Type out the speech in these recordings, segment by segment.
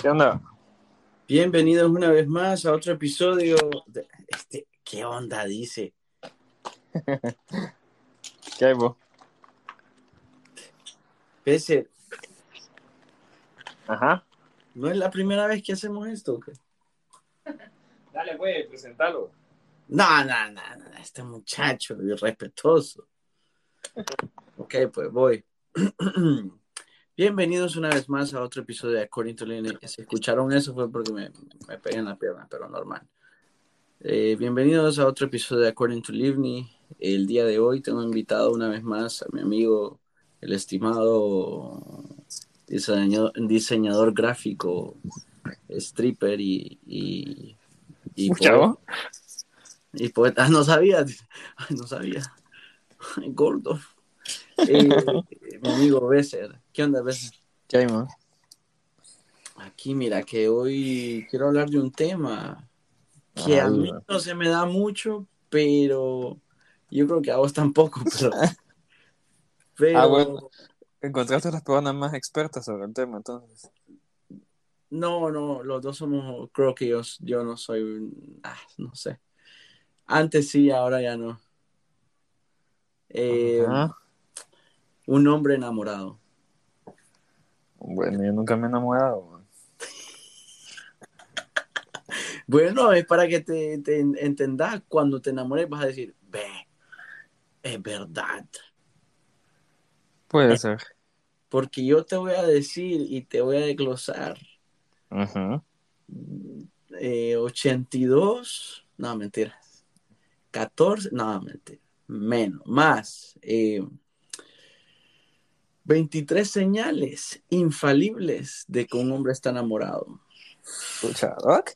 ¿Qué onda? Bienvenidos una vez más a otro episodio. De este, ¿Qué onda dice? ¿Qué hay vos? Pese, Ajá. ¿no es la primera vez que hacemos esto? qué? Dale, pues, presentalo. No, no, no, no, este muchacho irrespetuoso. Ok, pues voy. Bienvenidos una vez más a otro episodio de According to Lene. Si escucharon eso fue porque me, me pegué en la pierna, pero normal. Eh, bienvenidos a otro episodio de According to Livni. El día de hoy tengo invitado una vez más a mi amigo, el estimado diseñador, diseñador gráfico, stripper y, y, y y poeta, ah, no sabía, Ay, no sabía. Ay, Gordo. Eh, mi amigo Besser. ¿Qué onda, Besser? ¿Qué? Aquí, mira, que hoy quiero hablar de un tema que a mí no se me da mucho, pero yo creo que a vos tampoco, pero... pero Ah, bueno. Encontraste a las personas más expertas sobre el tema, entonces. No, no, los dos somos, creo que yo, yo no soy, ah, no sé. Antes sí, ahora ya no. Eh, Ajá. Un hombre enamorado. Bueno, yo nunca me he enamorado, man. Bueno, es para que te, te entendas. Cuando te enamores vas a decir, ve, es verdad. Puede ser. Porque yo te voy a decir y te voy a desglosar. Ajá. eh, 82, no, mentira. 14, no, mentira. Menos, más. eh, 23 señales infalibles de que un hombre está enamorado. Escucha, Doc.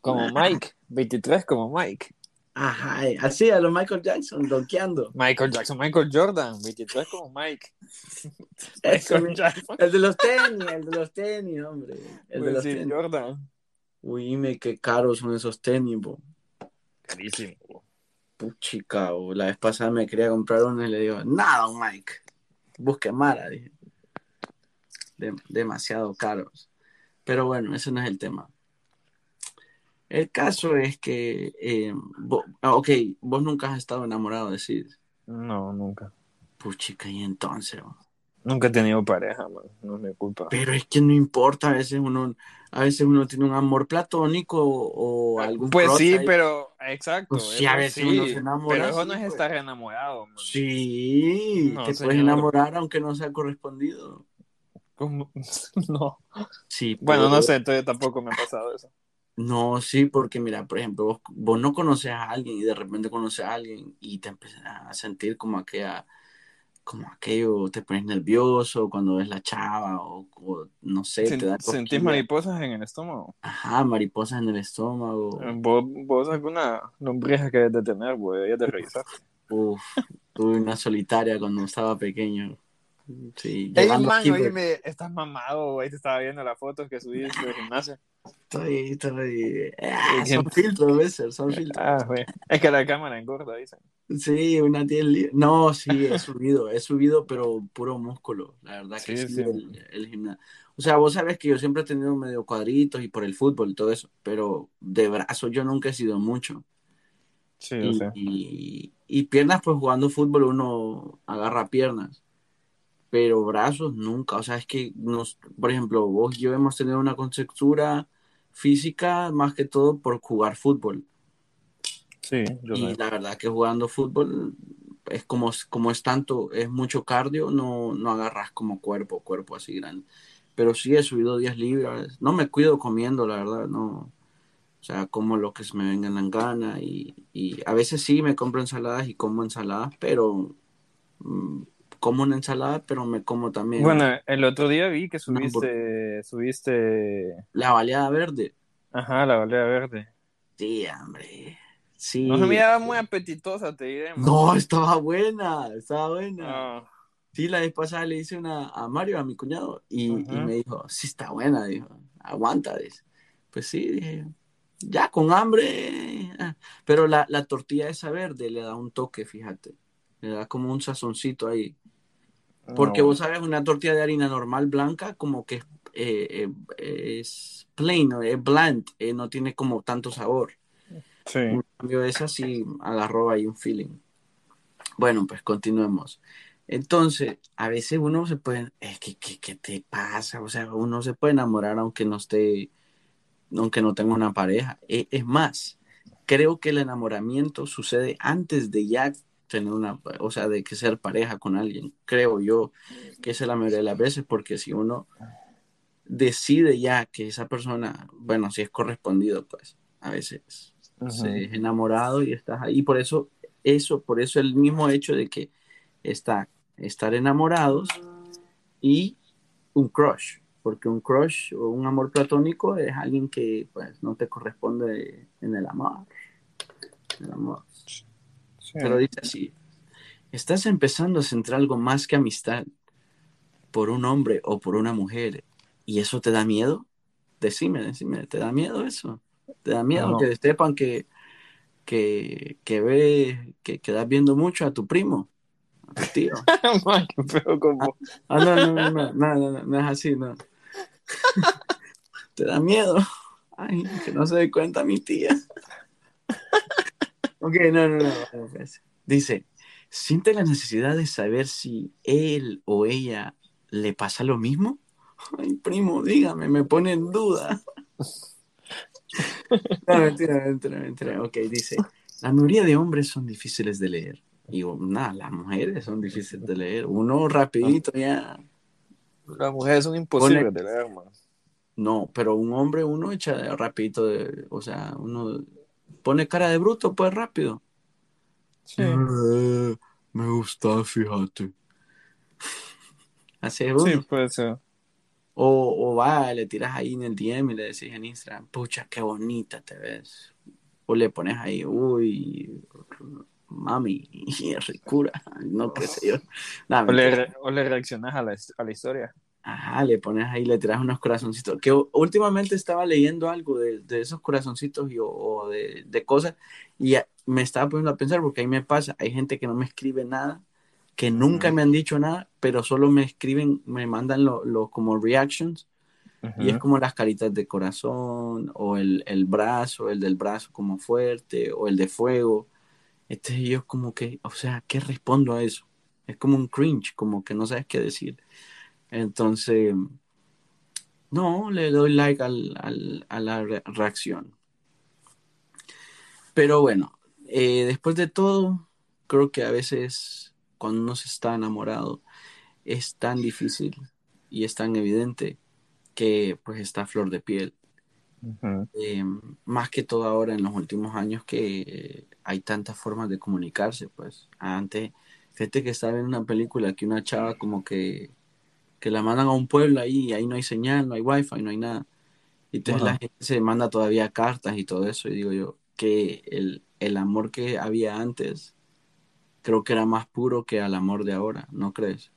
Como Mike. 23 como Mike. Ajá, así a lo Michael Jackson, donkeando. Michael Jackson, Michael Jordan. 23 como Mike. Jackson. el de los tenis, el de los tenis, hombre. El de Pues los sí, tenis. Jordan. Uy, me qué caros son esos tenis, bo. Carísimo. Puchica, bo. La vez pasada me quería comprar uno y le digo, nada, Mike. Busque Mara, dije. De- demasiado caros. Pero bueno, ese no es el tema. El caso es que, eh, ah, ok, vos nunca has estado enamorado de Sid. No, nunca. Puchica, y entonces? Nunca he tenido pareja, man. No es mi culpa. Pero es que no importa, a veces uno, a veces uno tiene un amor platónico o, o algún Pues sí, ahí. pero exacto. Pues sí, a veces uno se enamora, Pero eso sí, no es pues. estar enamorado, man. Sí, No, te señor. puedes enamorar aunque no sea correspondido. ¿Cómo? No. Sí, Bueno, no sé, entonces tampoco me ha pasado eso. No, sí, porque mira, por ejemplo, vos, vos no conoces a alguien y de repente conoces a alguien y te empiezas a sentir como aquella, como aquello, te pones nervioso cuando ves la chava o, o no sé, Sen- te da ¿Sentís mariposas en el estómago? Ajá, mariposas en el estómago. ¿Vos, vos alguna lombriz que debes de tener, güey, deberías de revisar. Uf, tuve una solitaria cuando estaba pequeño. Sí, Ey, man, aquí, pues, oíme, estás mamado, güey, te estaba viendo las fotos que subiste del gimnasio. estoy, estoy, ah, son filtros, son filtros. Ah, güey, es que la cámara engorda, dicen. Sí, una 10 li- No, sí, he subido, he subido, pero puro músculo, la verdad que Sí, sí, sí. el, el gimnasio. O sea, vos sabes que yo siempre he tenido medio cuadritos y por el fútbol y todo eso, pero de brazo yo nunca he sido mucho. Sí, Y, sé. y, y piernas, pues jugando fútbol uno agarra piernas, pero brazos nunca. O sea, es que, nos, por ejemplo, vos y yo hemos tenido una contextura física más que todo por jugar fútbol. Sí, yo Y la verdad que jugando fútbol es como, como es tanto, es mucho cardio, no, no agarras como cuerpo, cuerpo así grande. Pero sí he subido 10 libras. No me cuido comiendo, la verdad, no. O sea, como lo que se me venga en gana y, y a veces sí me compro ensaladas y como ensaladas, pero mm, como una ensalada, pero me como también Bueno, el otro día vi que subiste, subiste, la baleada verde. ajá, la balea verde. Sí, hombre. Sí. No se miraba muy apetitosa, te diré. man. No, estaba buena, estaba buena. Ah, Sí, la vez pasada le hice una a Mario, a mi cuñado, y, me dijo, sí está buena, dijo, aguanta, dice. Pues sí, dije, ya con hambre, ah. pero la, la tortilla esa verde le da un toque, fíjate, le da como un sazoncito ahí. Porque no. vos sabes, una tortilla de harina normal blanca, como que es eh, eh, es plain, es bland, eh, no tiene como tanto sabor. Sí. En cambio, esa sí agarró ahí un feeling. Bueno, pues continuemos. Entonces, a veces uno se puede, es que, ¿qué, qué te pasa? O sea, uno se puede enamorar aunque no esté, aunque no tenga una pareja. E- Es más, creo que el enamoramiento sucede antes de ya tener una, o sea, de que ser pareja con alguien. Creo yo que esa es la mayoría de las veces, porque si uno decide ya que esa persona, bueno, si es correspondido, pues a veces Se es enamorado y estás ahí. Por eso, eso, por eso el mismo hecho de que está estar enamorados y un crush, porque un crush o un amor platónico es alguien que pues no te corresponde en el amor. En el amor. Sí. Pero dice así, estás empezando a sentir algo más que amistad por un hombre o por una mujer y eso te da miedo. Decime, decime, ¿te da miedo eso? ¿Te da miedo No. que sepan que, que, que ve, que quedas viendo mucho a tu primo, a tu tío? Man, qué feo como- Ah, no, no, no, no, no, no, no, no es así, no. ¿Te da miedo? Ay, que no se dé cuenta mi tía. Ok, no, no, no. pues. Dice, ¿siente la necesidad de saber si él o ella le pasa lo mismo? Ay, primo, dígame, me pone en duda. No, mentira, mentira, mentira. Ok, dice, la mayoría de hombres son difíciles de leer. Y nada, las mujeres son difíciles de leer. Uno rapidito ya... Las mujeres son imposibles de leer, man. No, pero un hombre uno echa rapidito, de, o sea, uno pone cara de bruto pues rápido. Sí. Eh, me gusta, fíjate. Así es uno. Sí, puede ser. O, o va, le tiras ahí en el DM y le decís en Instagram, pucha, qué bonita te ves. O le pones ahí, uy, mami, ricura, no qué sé yo. Nah, O le, o le reaccionas a la, a la historia. Ajá, le pones ahí, le tiras unos corazoncitos. Que últimamente estaba leyendo algo de, de esos corazoncitos y, o, de, de cosas y me estaba poniendo a pensar porque ahí me pasa, hay gente que no me escribe nada, que nunca me han dicho nada, pero solo me escriben, me mandan los lo, como reactions y es como las caritas de corazón o el, el brazo, el del brazo como fuerte o el de fuego. Este yo como que, o sea, ¿qué respondo a eso? Es como un cringe, como que no sabes qué decir. Entonces, no, le doy like al, al- a la re- reacción. Pero bueno, eh, después de todo, creo que a veces cuando uno se está enamorado es tan difícil y es tan evidente que pues está a flor de piel. Ujú. Eh, más que todo ahora en los últimos años que hay tantas formas de comunicarse, pues antes, fíjate que estaba en una película que una chava como que, que la mandan a un pueblo ahí y ahí no hay señal, no hay wifi, no hay nada. Y entonces Ajá. la gente se manda todavía cartas y todo eso y digo yo que el, el amor que había antes creo que era más puro que el amor de ahora, ¿no crees?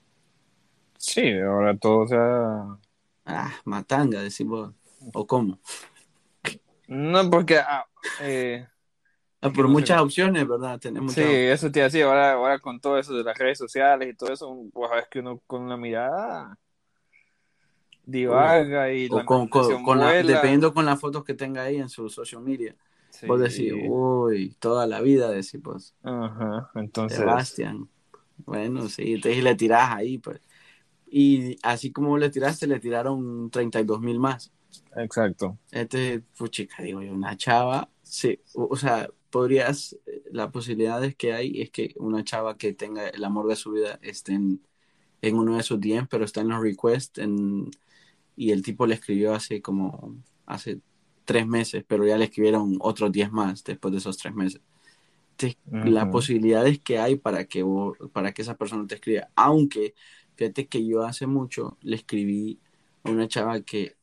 Sí, ahora todo sea... Ah, matanga, decimos. ¿O cómo? No, porque... ah, eh, Ah, por muchas opciones, ¿verdad? Tenemos sí, eso te decía, ahora, ahora con todo eso de las redes sociales y todo eso, pues es que uno con la mirada divaga y la O con, con- imaginación con la- dependiendo con las fotos que tenga ahí en su social media. Sí. Vos decís, uy, toda la vida, decís, pues, Ajá, entonces... Sebastián. Bueno, sí, entonces le tirás ahí, pues. Y así como le tiraste, le tiraron 32 mil más. Exacto. Este, pues chica, digo yo, una chava, sí, o, o sea, podrías, la posibilidad es que hay es que una chava que tenga el amor de su vida esté en, en uno de sus DMs, pero está en los requests en, y el tipo le escribió hace como, hace tres meses, pero ya le escribieron otros 10 más después de esos tres meses. Entonces, las posibilidades que hay para que, vos- para que esa persona te escriba, aunque fíjate que yo hace mucho le escribí a una chava que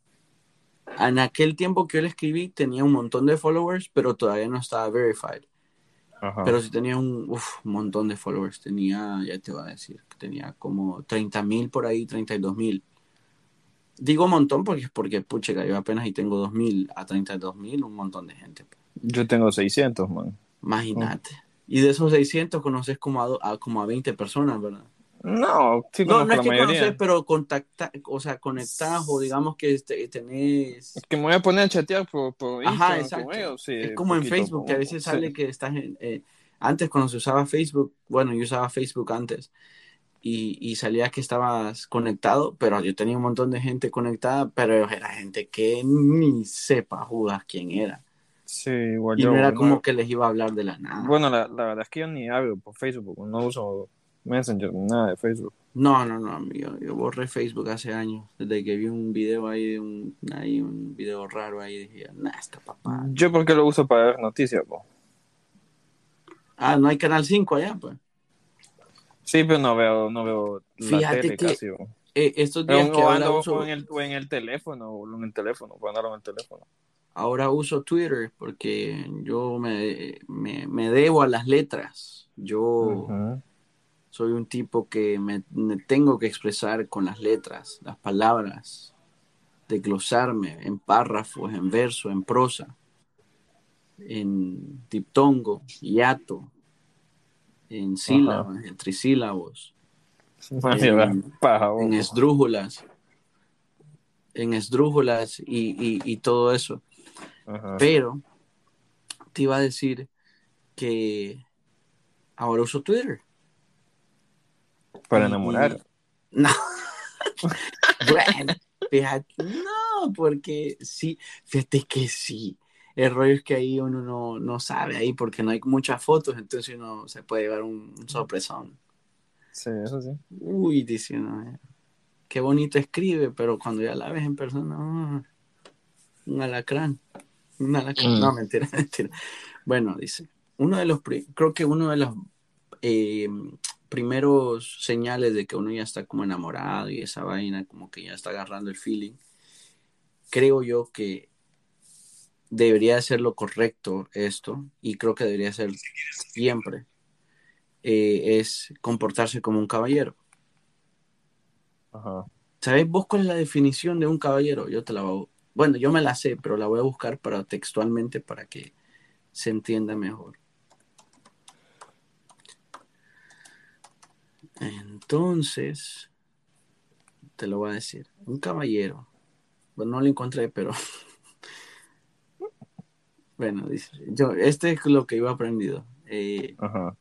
en aquel tiempo que yo le escribí tenía un montón de followers, pero todavía no estaba verified. Ajá. Pero sí tenía un uf, montón de followers. Tenía, ya te voy a decir, que tenía como 30 mil por ahí, 32 mil. Digo montón porque, porque pucha, yo apenas y tengo 2 mil a 32 mil, un montón de gente. Yo tengo 600, man. Imagínate. Y de esos 600 conoces como a, a- como a 20 personas, ¿verdad? No, sí, No, no es que conoces, pero contacta, o sea, conectás o digamos que este, tenés... Es que me voy a poner a chatear por, por Ajá, Instagram exacto. con ellos. Sí, es como en poquito, Facebook, que a veces Sí. sale que estás en... eh, antes cuando se usaba Facebook, bueno, yo usaba Facebook antes, y, y salía que estabas conectado, pero yo tenía un montón de gente conectada, pero era gente que ni sepa Judas quién era. Sí, igual Y yo. no era como que les iba a hablar de la nada. Bueno, la, la verdad es que yo ni hablo por Facebook, no uso Messenger, nada de Facebook. No, no, no, amigo. Yo borré Facebook hace años. Desde que vi un video ahí, de un, ahí un video raro ahí, dije, nah, está papá. Yo porque lo uso para ver noticias, po. Ah, no hay Canal 5 allá, pues. Sí, pero no veo, no veo la Fíjate tele que casi. Eh, estos días que ahora uso, en, el, en el teléfono, o en el teléfono, en el teléfono. ahora uso Twitter porque yo me, me, me debo a las letras. Yo soy un tipo que me, me tengo que expresar con las letras, las palabras, desglosarme en párrafos, en verso, en prosa, en diptongo, hiato, en sílabas, en trisílabos, En- esdrújulas, en esdrújulas y, y- y todo eso. Ajá. Pero te iba a decir que ahora uso Twitter. Para Y- enamorar. No. bueno, fíjate, no, porque sí, fíjate que sí. El rollo es que ahí uno no, no sabe ahí porque no hay muchas fotos, entonces uno se puede llevar un, un sorpresón. Sí, eso sí. Uy, dice uno, eh, qué bonito escribe, pero cuando ya la ves en persona, ah, un alacrán. Un alacrán. Mm. No, mentira, mentira. Bueno, dice, uno de los, creo que uno de los eh, primeros señales de que uno ya está como enamorado y esa vaina, como que ya está agarrando el feeling, creo yo que debería ser lo correcto esto, y creo que debería ser siempre, eh, es comportarse como un caballero. Ajá. ¿Sabes vos cuál es la definición de un caballero? Yo te la voy a... Bueno, yo me la sé, pero la voy a buscar para textualmente para que se entienda mejor. Entonces, te lo voy a decir. Un caballero. Bueno, no lo encontré, pero... bueno, dice... Yo, este es lo que yo he aprendido. Eh,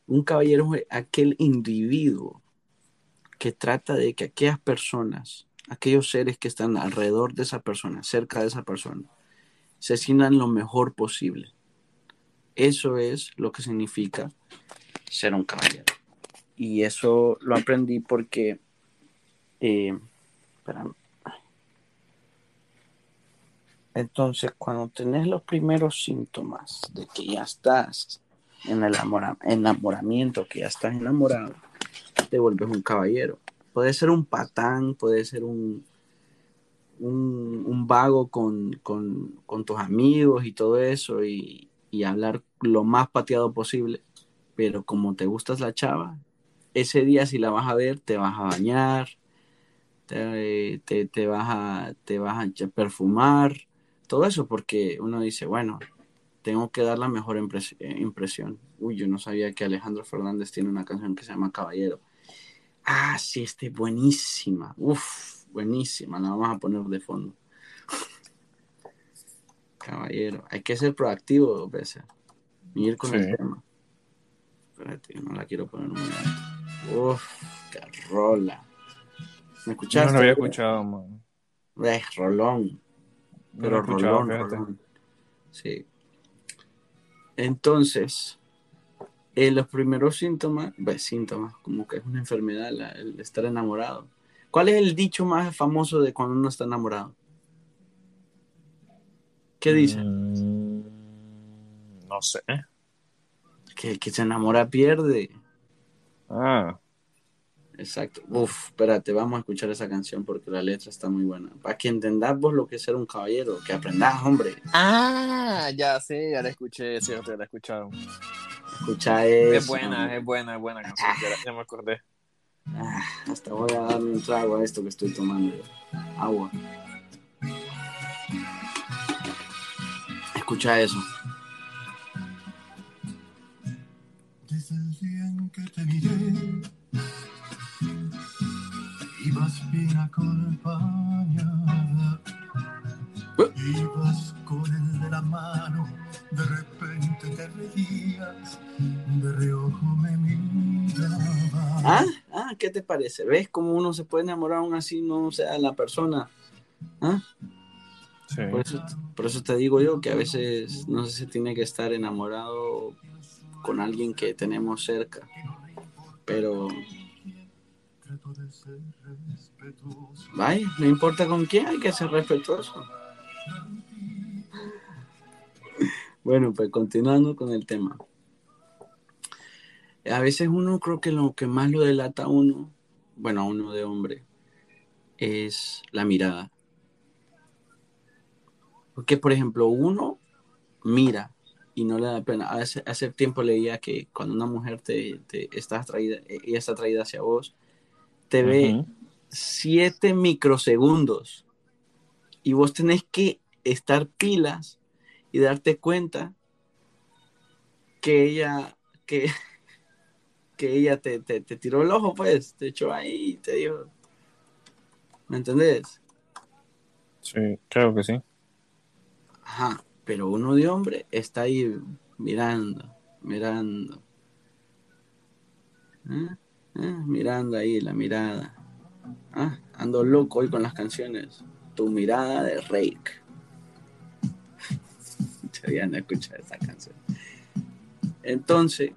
un caballero es aquel individuo que trata de que aquellas personas, aquellos seres que están alrededor de esa persona, cerca de esa persona, se sientan lo mejor posible. Eso es lo que significa ser un caballero. Y eso lo aprendí porque, eh, espérame. Entonces, cuando tenés los primeros síntomas de que ya estás en el enamora- enamoramiento, que ya estás enamorado, te vuelves un caballero. Puede ser un patán, puede ser un, un, vago con, con- con tus amigos y todo eso, y, y hablar lo más pateado posible. Pero como te gustas la chava, ese día si la vas a ver, te vas a bañar, te, te, vas, a, te vas a perfumar, todo eso, porque uno dice, bueno, tengo que dar la mejor impres- eh, impresión. Uy, yo no sabía que Alejandro Fernández tiene una canción que se llama Caballero. Ah, sí, este buenísima. Uf, buenísima. La vamos a poner de fondo. Caballero. Hay que ser proactivo, veces. Y ir con Sí. el tema. Espérate, no la quiero poner un momento. Uf, qué rola. ¿Me escuchaste? no lo había escuchado, man. Es rolón. No Pero escuchado, rolón, rolón. Sí. Entonces, eh, los primeros síntomas, pues síntomas, como que es una enfermedad la- el estar enamorado. ¿Cuál es el dicho más famoso de cuando uno está enamorado? ¿Qué dice? Mm, no sé. Que el que se enamora pierde. Ah, Exacto. Uf, espérate, vamos a escuchar esa canción porque la letra está muy buena. Para que entendas vos lo que es ser un caballero, que aprendás, hombre. ah, ya sé, ya la escuché, es cierto, ya la he escuchado. Escucha eso. Es buena, es buena, es buena canción, ya, me acordé. Ah, hasta voy a darle un trago a esto que estoy tomando. Agua. Escucha eso. Desde el día en que te miré, la. Ibas ¿Eh? con él de la mano, de repente te reías, de reojo me ¿Ah? ¿Ah? ¿Qué te parece? ¿Ves cómo uno se puede enamorar aún así no sea la persona? ¿Ah? Sí. Por, eso, por, eso, te digo yo que a veces no se tiene que estar enamorado con alguien que tenemos cerca, pero no importa con quién, hay que ser respetuoso. Bueno, pues continuando con el tema. A veces uno creo que lo que más lo delata a uno, bueno, a uno de hombre, es la mirada. Porque, por ejemplo, uno mira y no le da pena. Hace, tiempo leía que cuando una mujer te, está atraída, ella está atraída hacia vos, te ve siete microsegundos y vos tenés que estar pilas y darte cuenta que ella, que, que ella te, te, tiró el ojo, pues, te echó ahí y te dijo, ¿me entendés? Sí, creo que sí. Ajá, pero uno de hombre está ahí mirando, mirando. ¿Eh? ¿Eh? Mirando ahí la mirada. Ah, ando loco hoy con las canciones. Tu mirada de Rake. Ya no escuchar esa canción. Entonces,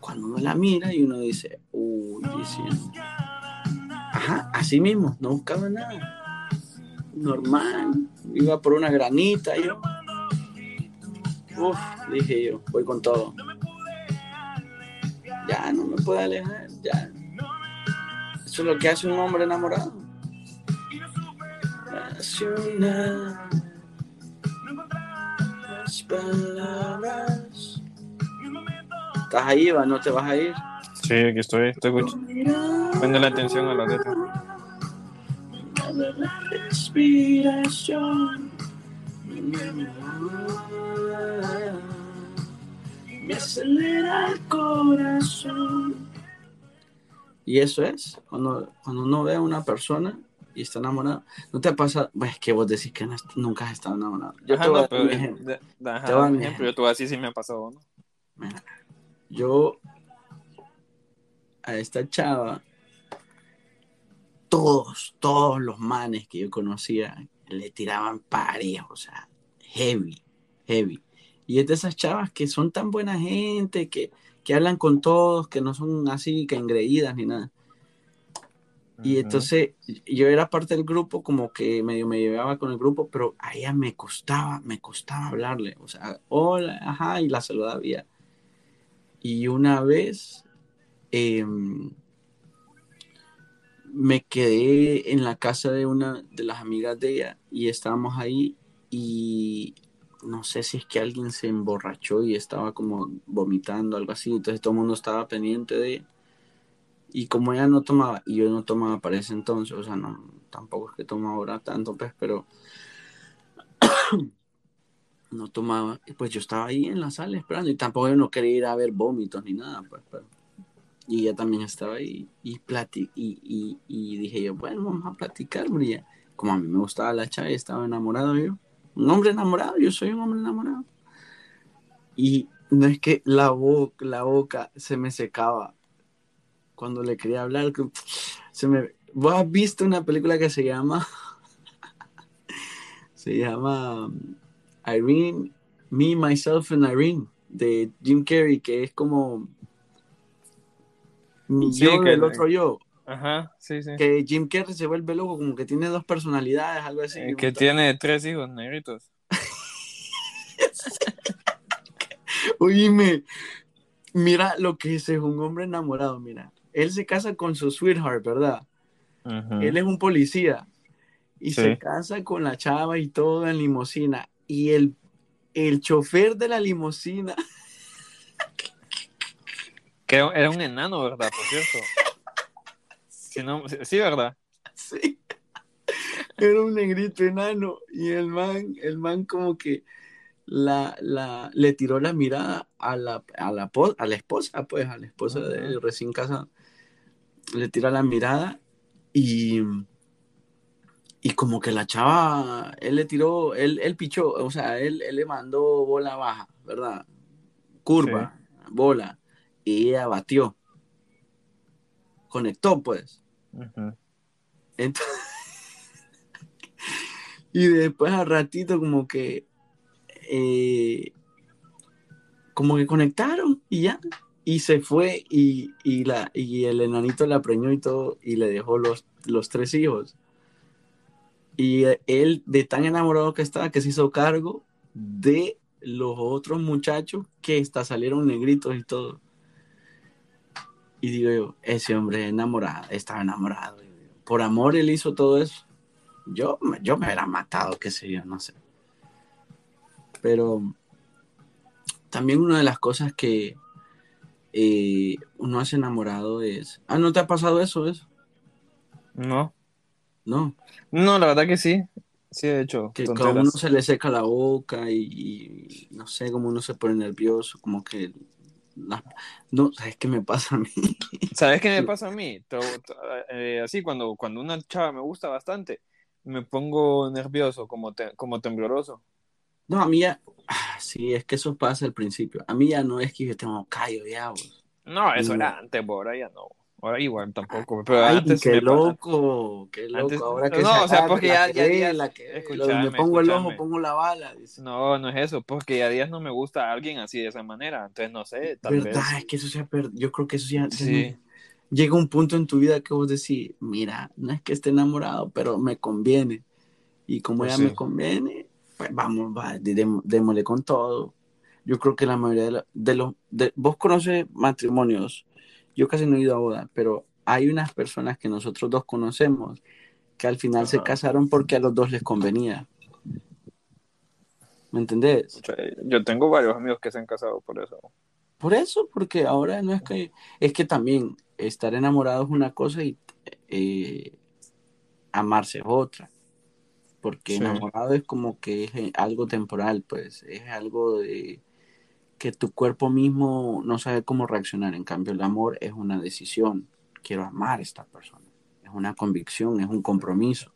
cuando uno la mira y uno dice, uy, Ajá, así mismo, no buscaba nada. Normal, iba por una granita yo. Uf, dije yo, voy con todo. Ya no me puedo alejar, ya. Eso es lo que hace un hombre enamorado. palabras. ¿Estás ahí, va? ¿No te vas a ir? Sí, aquí estoy, estoy escuchando. la atención a la letra. La respiración me acelera el corazón. Y eso es, cuando, cuando uno ve a una persona y está enamorado, no te pasa, es que vos decís que nunca has estado enamorado. Yo te voy a dar un ejemplo. Yo tú así sí me ha pasado, ¿no? yo a esta chava, todos, todos los manes que yo conocía le tiraban pares, o sea, heavy, heavy. Y es de esas chavas que son tan buena gente, que, que hablan con todos, que no son así, que engreídas ni nada. Y entonces yo era parte del grupo, como que medio me llevaba con el grupo, pero a ella me costaba, me costaba hablarle. O sea, hola, ajá, y la saludaba. Y una vez em, me quedé en la casa de una de las amigas de ella y estábamos ahí y no sé si es que alguien se emborrachó y estaba como vomitando, algo así. Entonces todo el mundo estaba pendiente de ella y como ella no tomaba, y yo no tomaba para ese entonces, o sea, no, tampoco es que toma ahora tanto, pues, pero no tomaba, y pues yo estaba ahí en la sala esperando, y tampoco yo no quería ir a ver vómitos ni nada, pues, pero, y ella también estaba ahí, y, plati y, y, dije yo, bueno, vamos a platicar, Brilla. Como a mí me gustaba la chava estaba enamorado yo, un hombre enamorado, yo soy un hombre enamorado. Y no es que la boca, la boca se me secaba, cuando le quería hablar, se me... ¿Vos has visto una película que se llama... se llama um, Irene, Me, Myself and Irene, de Jim Carrey, que es como... Mi yo el otro yo. Ajá, sí, sí. Que Jim Carrey se vuelve loco, como que tiene dos personalidades, algo así. Eh, que tiene tres hijos negritos. Oíme, mira lo que es, es un hombre enamorado, mira él se casa con su sweetheart, ¿verdad? Él es un policía y se casa con la chava y todo en limosina. Y el, el chofer de la limosina. Que era un enano, ¿verdad? Por cierto. Sí, ¿verdad? Sí. Era un negrito enano. Y el man, el man como que la, la, le tiró la mirada a la, a la, a la esposa, pues, a la esposa de recién casado le tira la mirada y, Y como que la chava, él le tiró, él, él pichó, o sea, él, él le mandó bola baja, ¿verdad? Curva, bola, y ella batió. Conectó, pues. Entonces, y después al ratito como que eh, como que conectaron y ya. Y se fue y, y la, y el enanito la preñó y todo y le dejó los, los tres hijos. Y él, de tan enamorado que estaba, que se hizo cargo de los otros muchachos que hasta salieron negritos y todo. Y digo yo, ese hombre enamorado, estaba enamorado. Por amor él hizo todo eso. Yo, me- yo me hubiera matado, qué sé yo, no sé. Pero también una de las cosas que eh, uno hace enamorado es... Ah, ¿no te ha pasado eso? eso? No. No. No, la verdad que sí. Sí, he hecho que, que a tonteras. uno se le seca la boca y, y no sé, como uno se pone nervioso, como que... las- no, ¿sabes qué me pasa a mí? ¿Sabes qué me pasa a mí? Eh, así, cuando, cuando una chava me gusta bastante, me pongo nervioso, como, te- como tembloroso. No, a mí ya... ah, sí, es que eso pasa al principio. A mí ya no es que yo tengo callo ya, vos. No, eso No. era antes, pero ahora ya no. Ahora igual tampoco, pero Ay, antes qué loco, qué loco. Antes- Ahora que no, se o sea, porque ya- ya días- la que donde pongo el ojo, pongo la bala. dice. No, no es eso, porque ya días no me gusta a alguien así de esa manera. Entonces, no sé, tal ¿Verdad? vez. Es que eso se ha perdido. Yo creo que eso ya, Sí. no- llega un punto en tu vida que vos decís, mira, no es que esté enamorado, pero me conviene. Y como Pues ya sí. me conviene, pues vamos, va, dé- dé- démosle con todo. Yo creo que la mayoría de, la- de los... de- vos conoces matrimonios, yo casi no he ido a boda, pero hay unas personas que nosotros dos conocemos que al final se casaron porque a los dos les convenía. ¿Me entendés? Yo tengo varios amigos que se han casado por eso. Por eso, porque ahora no es que, es que también estar enamorado es una cosa y eh, amarse es otra. Porque Sí. enamorado es como que es algo temporal, pues es algo de que tu cuerpo mismo no sabe cómo reaccionar. En cambio, el amor es una decisión. Quiero amar a esta persona. Es una convicción, es un compromiso.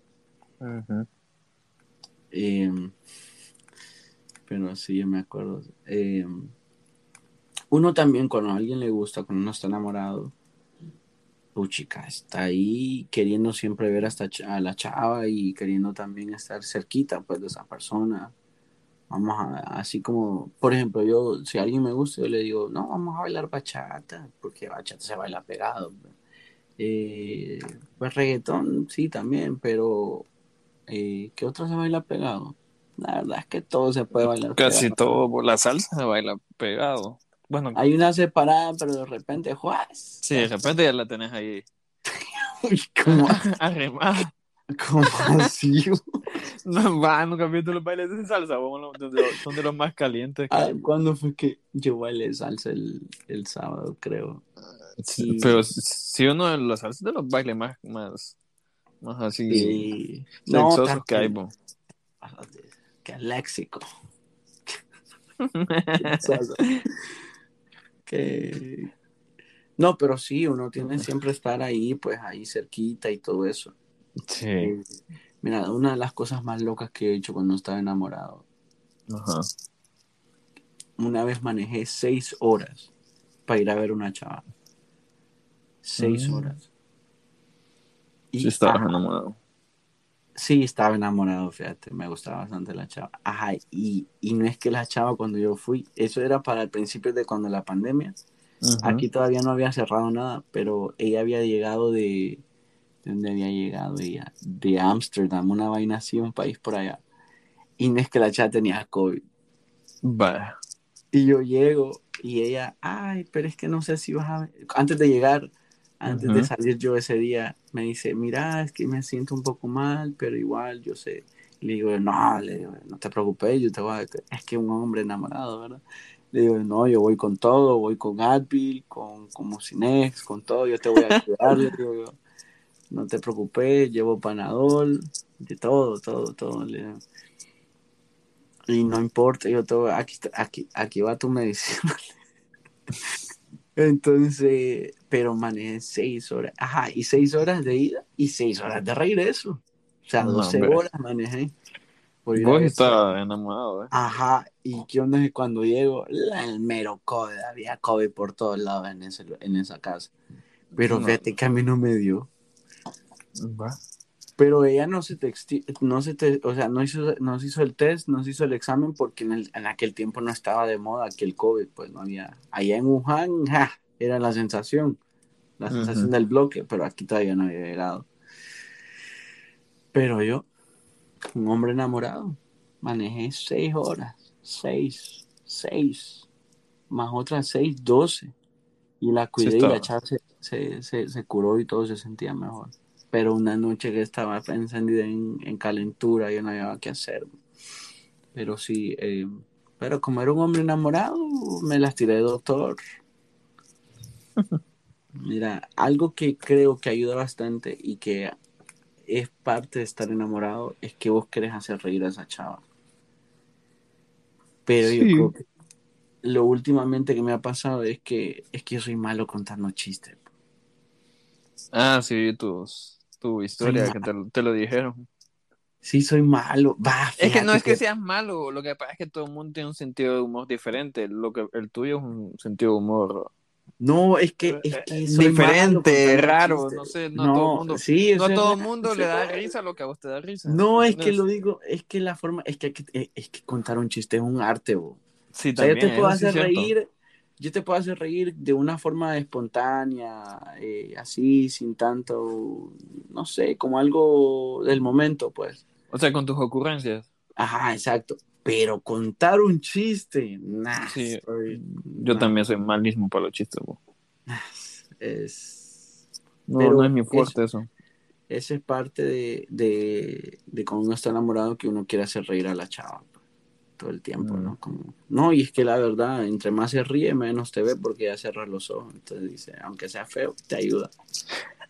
Eh, pero sí, yo me acuerdo. Eh, uno también, cuando a alguien le gusta, cuando uno está enamorado, chica, está ahí queriendo siempre ver hasta a la chava y queriendo también estar cerquita pues de esa persona. Vamos a, así como, por ejemplo, yo, si a alguien me gusta, yo le digo, no, vamos a bailar bachata, porque bachata se baila pegado. pues. Eh, pues reggaetón, sí, también, pero eh, ¿qué otra se baila pegado? La verdad es que todo se puede bailar Casi pegado. todo, por la salsa se baila pegado. Bueno, Hay una separada, pero de repente, ¡juas! sí, de repente ya la tenés ahí ¿Cómo, arremada. Cómo así? No, va, nunca has visto los bailes de salsa, Bueno, son de los- son de los más calientes. Ah. ¿Cuándo fue que yo bailé salsa el, el sábado, creo? Sí, Pero si uno de los salsa es de los bailes más, más, más así Y... No, que hay, bo. Qué léxico. Que... No, pero sí, uno tiene siempre estar ahí, pues ahí cerquita y todo eso. Sí. Mira, una de las cosas más locas que he hecho cuando estaba enamorado, Ajá. una vez manejé seis horas para ir a ver una chava. Seis Mm. horas. Y, Sí, estabas enamorado. sí, estaba enamorado, fíjate, me gustaba bastante la chava. Ajá, y, y no es que la chava cuando yo fui, eso era para el principio de cuando la pandemia. Aquí todavía no había cerrado nada, pero ella había llegado de... ¿De dónde había llegado ella? De Ámsterdam, una vaina así, un país por allá. Y no es que la chava tenía COVID. Vaya. Y yo llego y ella, ay, pero es que no sé si vas a... ver". Antes de llegar, antes de Ujú. salir yo ese día, me dice, mira, es que me siento un poco mal, pero igual yo sé. Le digo, no, le digo, no te preocupes, yo te voy a... Es que un hombre enamorado, ¿verdad? Le digo, no, yo voy con todo, voy con Advil, con, con Mucinex, con todo, yo te voy a cuidar, le digo. No te preocupes, llevo Panadol, de todo, todo, todo. Y no importa, yo voy- aquí, aquí, aquí va tu medicina. Entonces, pero manejé seis horas, ajá, y seis horas de ida y seis horas de regreso. sea, No, 12 hombre. horas manejé. Vos estabas enamorado, ¿eh? Ajá, y qué onda es que cuando llego, la- el mero COVID, había COVID por todos lados en, ese, en esa casa. Pero No. fíjate que a mí no me dio. Va. Pero ella no se texti no se te, o sea, no hizo, no se hizo el test, no se hizo el examen porque en, el- en aquel tiempo no estaba de moda que el COVID, pues no había. Allá en Wuhan, ja, era la sensación, la sensación del bloque, pero aquí todavía no había llegado. Pero yo, un hombre enamorado, manejé seis horas, seis, seis, más otras seis, doce. Y la cuidé y la chava se, se, se, se curó y todo se sentía mejor. Pero una noche que estaba encendida en, en calentura, yo no había qué hacer. Pero sí, eh, pero como era un hombre enamorado, me las tiré de doctor. Mira, algo que creo que ayuda bastante y que es parte de estar enamorado es que vos querés hacer reír a esa chava. Pero yo creo que lo últimamente que me ha pasado es que es que yo soy malo contando chistes. Ah, sí, vi tus, tu historia, que te, te lo dijeron. Sí, soy malo. Va, Es que no es que seas malo, lo que pasa es que todo el mundo tiene un sentido de humor diferente. Lo que el tuyo es un sentido de humor No, es que, es que Eh, diferente, raro, no sé, no, a todo el mundo, sí, no a eso es todo mundo le da risa lo que a vos te da risa. No, es que lo digo, es que la forma, es que, que- eh, es que contar un chiste es un arte, bo. Sí, O sea, yo también, te puedo sí hacer cierto. reír, yo te puedo hacer reír de una forma espontánea, eh, así, sin tanto, no sé, como algo del momento, pues. O sea, con tus ocurrencias. Ajá, exacto. Pero contar un chiste, nah, Sí, Yo nah, también soy malísimo para los chistes. bo. Es, No, Pero no es mi fuerte eso. esa es parte de, de, de cuando uno está enamorado que uno quiere hacer reír a la chava todo el tiempo, Mm. ¿no? Como, no, y es que la verdad, entre más se ríe, menos te ve porque ya cerras los ojos. Entonces dice, aunque sea feo, te ayuda.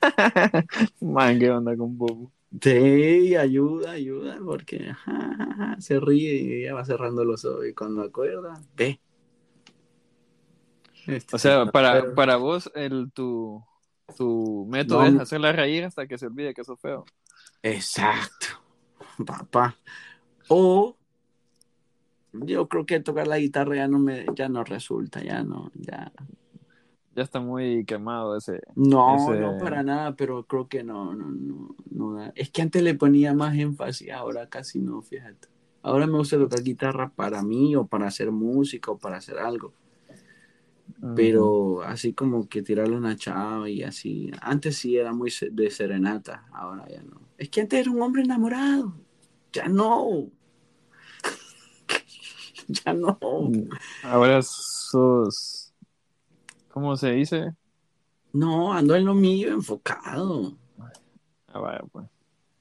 Man, ¿qué onda con Bobo? Te ayuda, ayuda, porque se ríe y ya va cerrando los ojos. Y cuando acuerda, ve. Este O sea, sí, para, para vos, el, tu, tu método No, es hacerla reír hasta que se olvide que sos feo. Exacto, papá. O yo creo que tocar la guitarra ya no me, ya no resulta, ya no, ya. Ya está muy quemado ese. No, Ese- no para nada, pero creo que no, no, no, no da. Es que antes le ponía más énfasis, ahora casi no, fíjate. Ahora me gusta tocar guitarra para mí o para hacer música o para hacer algo. Pero así como que tirarle una chava y así. Antes sí era muy de serenata, ahora ya no. Es que antes era un hombre enamorado. Ya no. ya no. Mm, Ahora sos. ¿Cómo se dice? No, ando en lo mío, enfocado. Ah, vaya, pues.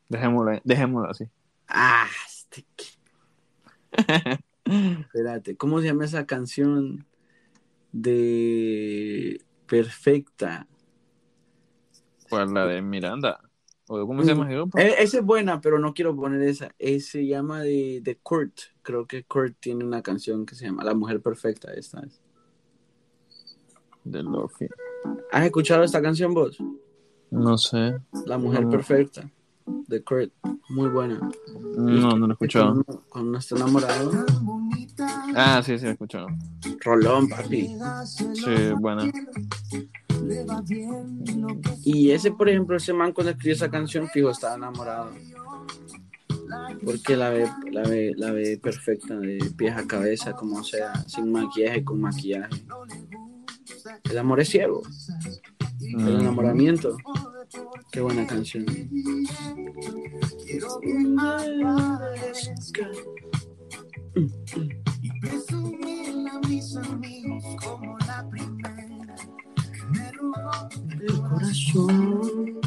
Dejémoslo, dejémoslo así. Ah, este... Espérate, ¿cómo se llama esa canción de Perfecta? ¿Cuál? La de Miranda. ¿O cómo se llama ese grupo? Eh, esa es buena, pero no quiero poner esa. Eh, se llama de, de Kurt. Creo que Kurt tiene una canción que se llama La Mujer Perfecta. Esta es. De Lofi. ¿Has escuchado esta canción vos? No sé. La Mujer No. Perfecta de Kurt. Muy buena. No, no lo he escuchado. Cuando cuando está enamorado. Ah, sí, sí, lo he escuchado. Rolón, papi. Sí, buena. Y ese, por ejemplo, ese man cuando escribió esa canción, fijo, estaba enamorado. Porque la ve, la ve, la ve perfecta de pies a cabeza, como sea, sin maquillaje, con maquillaje. El amor es ciego. El Mm. enamoramiento. Qué buena canción. El corazón.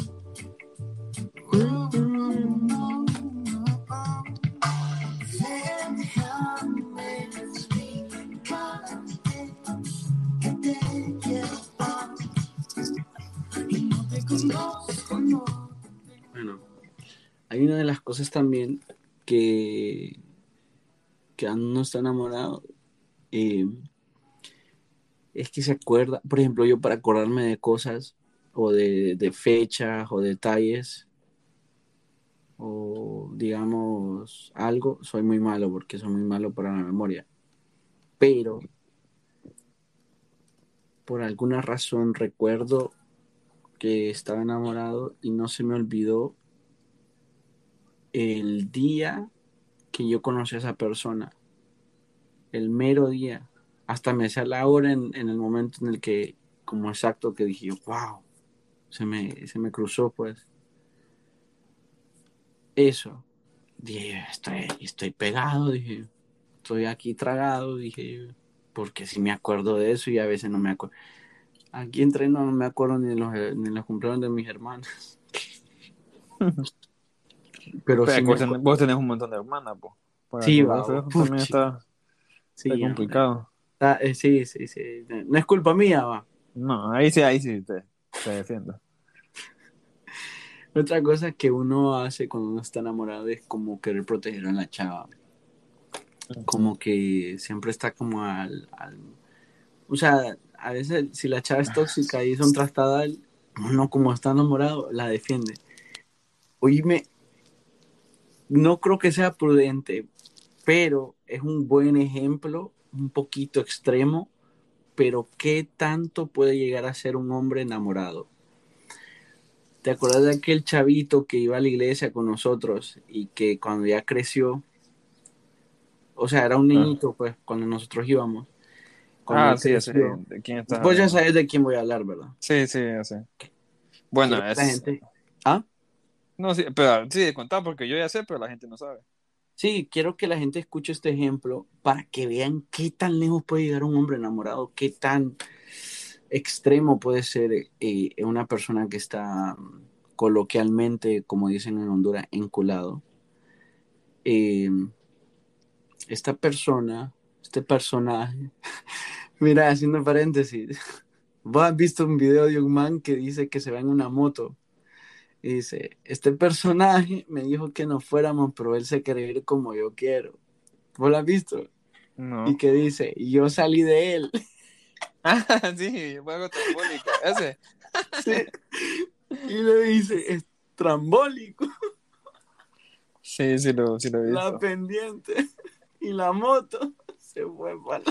Bueno, hay una de las cosas también que, que cuando uno está enamorado eh, es que se acuerda, por ejemplo, yo para acordarme de cosas o de, de fechas o detalles o digamos algo, soy muy malo porque soy muy malo para la memoria. Pero por alguna razón recuerdo que estaba enamorado y no se me olvidó el día que yo conocí a esa persona. El mero día. Hasta me hacía la hora en, en el momento en el que, como exacto, que dije, wow, se me, se me cruzó pues. Eso. Dije, estoy, estoy pegado, dije, estoy aquí tragado, dije, porque si me acuerdo de eso y a veces no me acuerdo. Aquí entreno no me acuerdo ni de los, ni los cumpleaños de mis hermanos. Pero, sí vos, tenés, vos, tenés, un montón de hermanas, pues. Sí, va, también está, sí, está complicado. Está, eh, sí, sí, sí. No es culpa mía, va. No, ahí sí, ahí sí te, te defiendo. Otra cosa que uno hace cuando uno está enamorado es como querer proteger a la chava. Como que siempre está como al, al o sea, a veces si la chava es tóxica y es un trastadal, uno como está enamorado, la defiende. Oíme, no creo que sea prudente, pero es un buen ejemplo, un poquito extremo, pero ¿qué tanto puede llegar a ser un hombre enamorado? ¿Te acuerdas de aquel chavito que iba a la iglesia con nosotros y que cuando ya creció, o sea, era un ah. niñito, pues, cuando nosotros íbamos. ah, sí, sí, ¿de quién está? Pues ya sabes de quién voy a hablar, ¿verdad? Sí, sí, ya sé. Bueno, es... La gente... ¿Ah? No, sí, pero sí, de contar, porque yo ya sé, pero la gente no sabe. Sí, quiero que la gente escuche este ejemplo para que vean qué tan lejos puede llegar un hombre enamorado, qué tan extremo puede ser eh, una persona que está coloquialmente, como dicen en Honduras, enculado. Eh, esta persona, este personaje, mira, haciendo paréntesis, vos has visto un video de un man que dice que se va en una moto. Y dice, este personaje me dijo que no fuéramos, pero él se quiere ir como yo quiero. ¿Vos lo has visto? No. Y que dice, y yo salí de él. Ah, sí, juego trambólico, ese. Sí. Y le dice, es trambólico. Sí, sí lo, sí lo he visto. La pendiente y la moto se fue para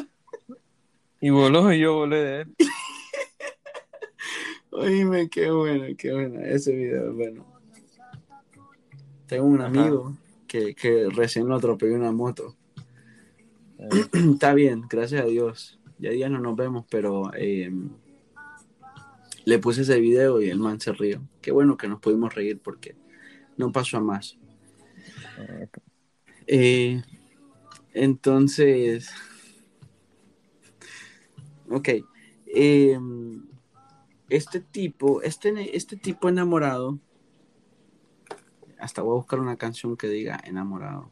Y voló y yo volé de él. Oíme, qué bueno, qué bueno. Ese video es bueno. Tengo un amigo que, que, recién lo atropelló una moto. Está bien, gracias a Dios ya día no nos vemos, pero em, le puse ese video y el man se rió. Qué bueno que nos pudimos reír porque no pasó a más. Eh, entonces, ok. Em, este tipo, este, este tipo enamorado, hasta voy a buscar una canción que diga enamorado.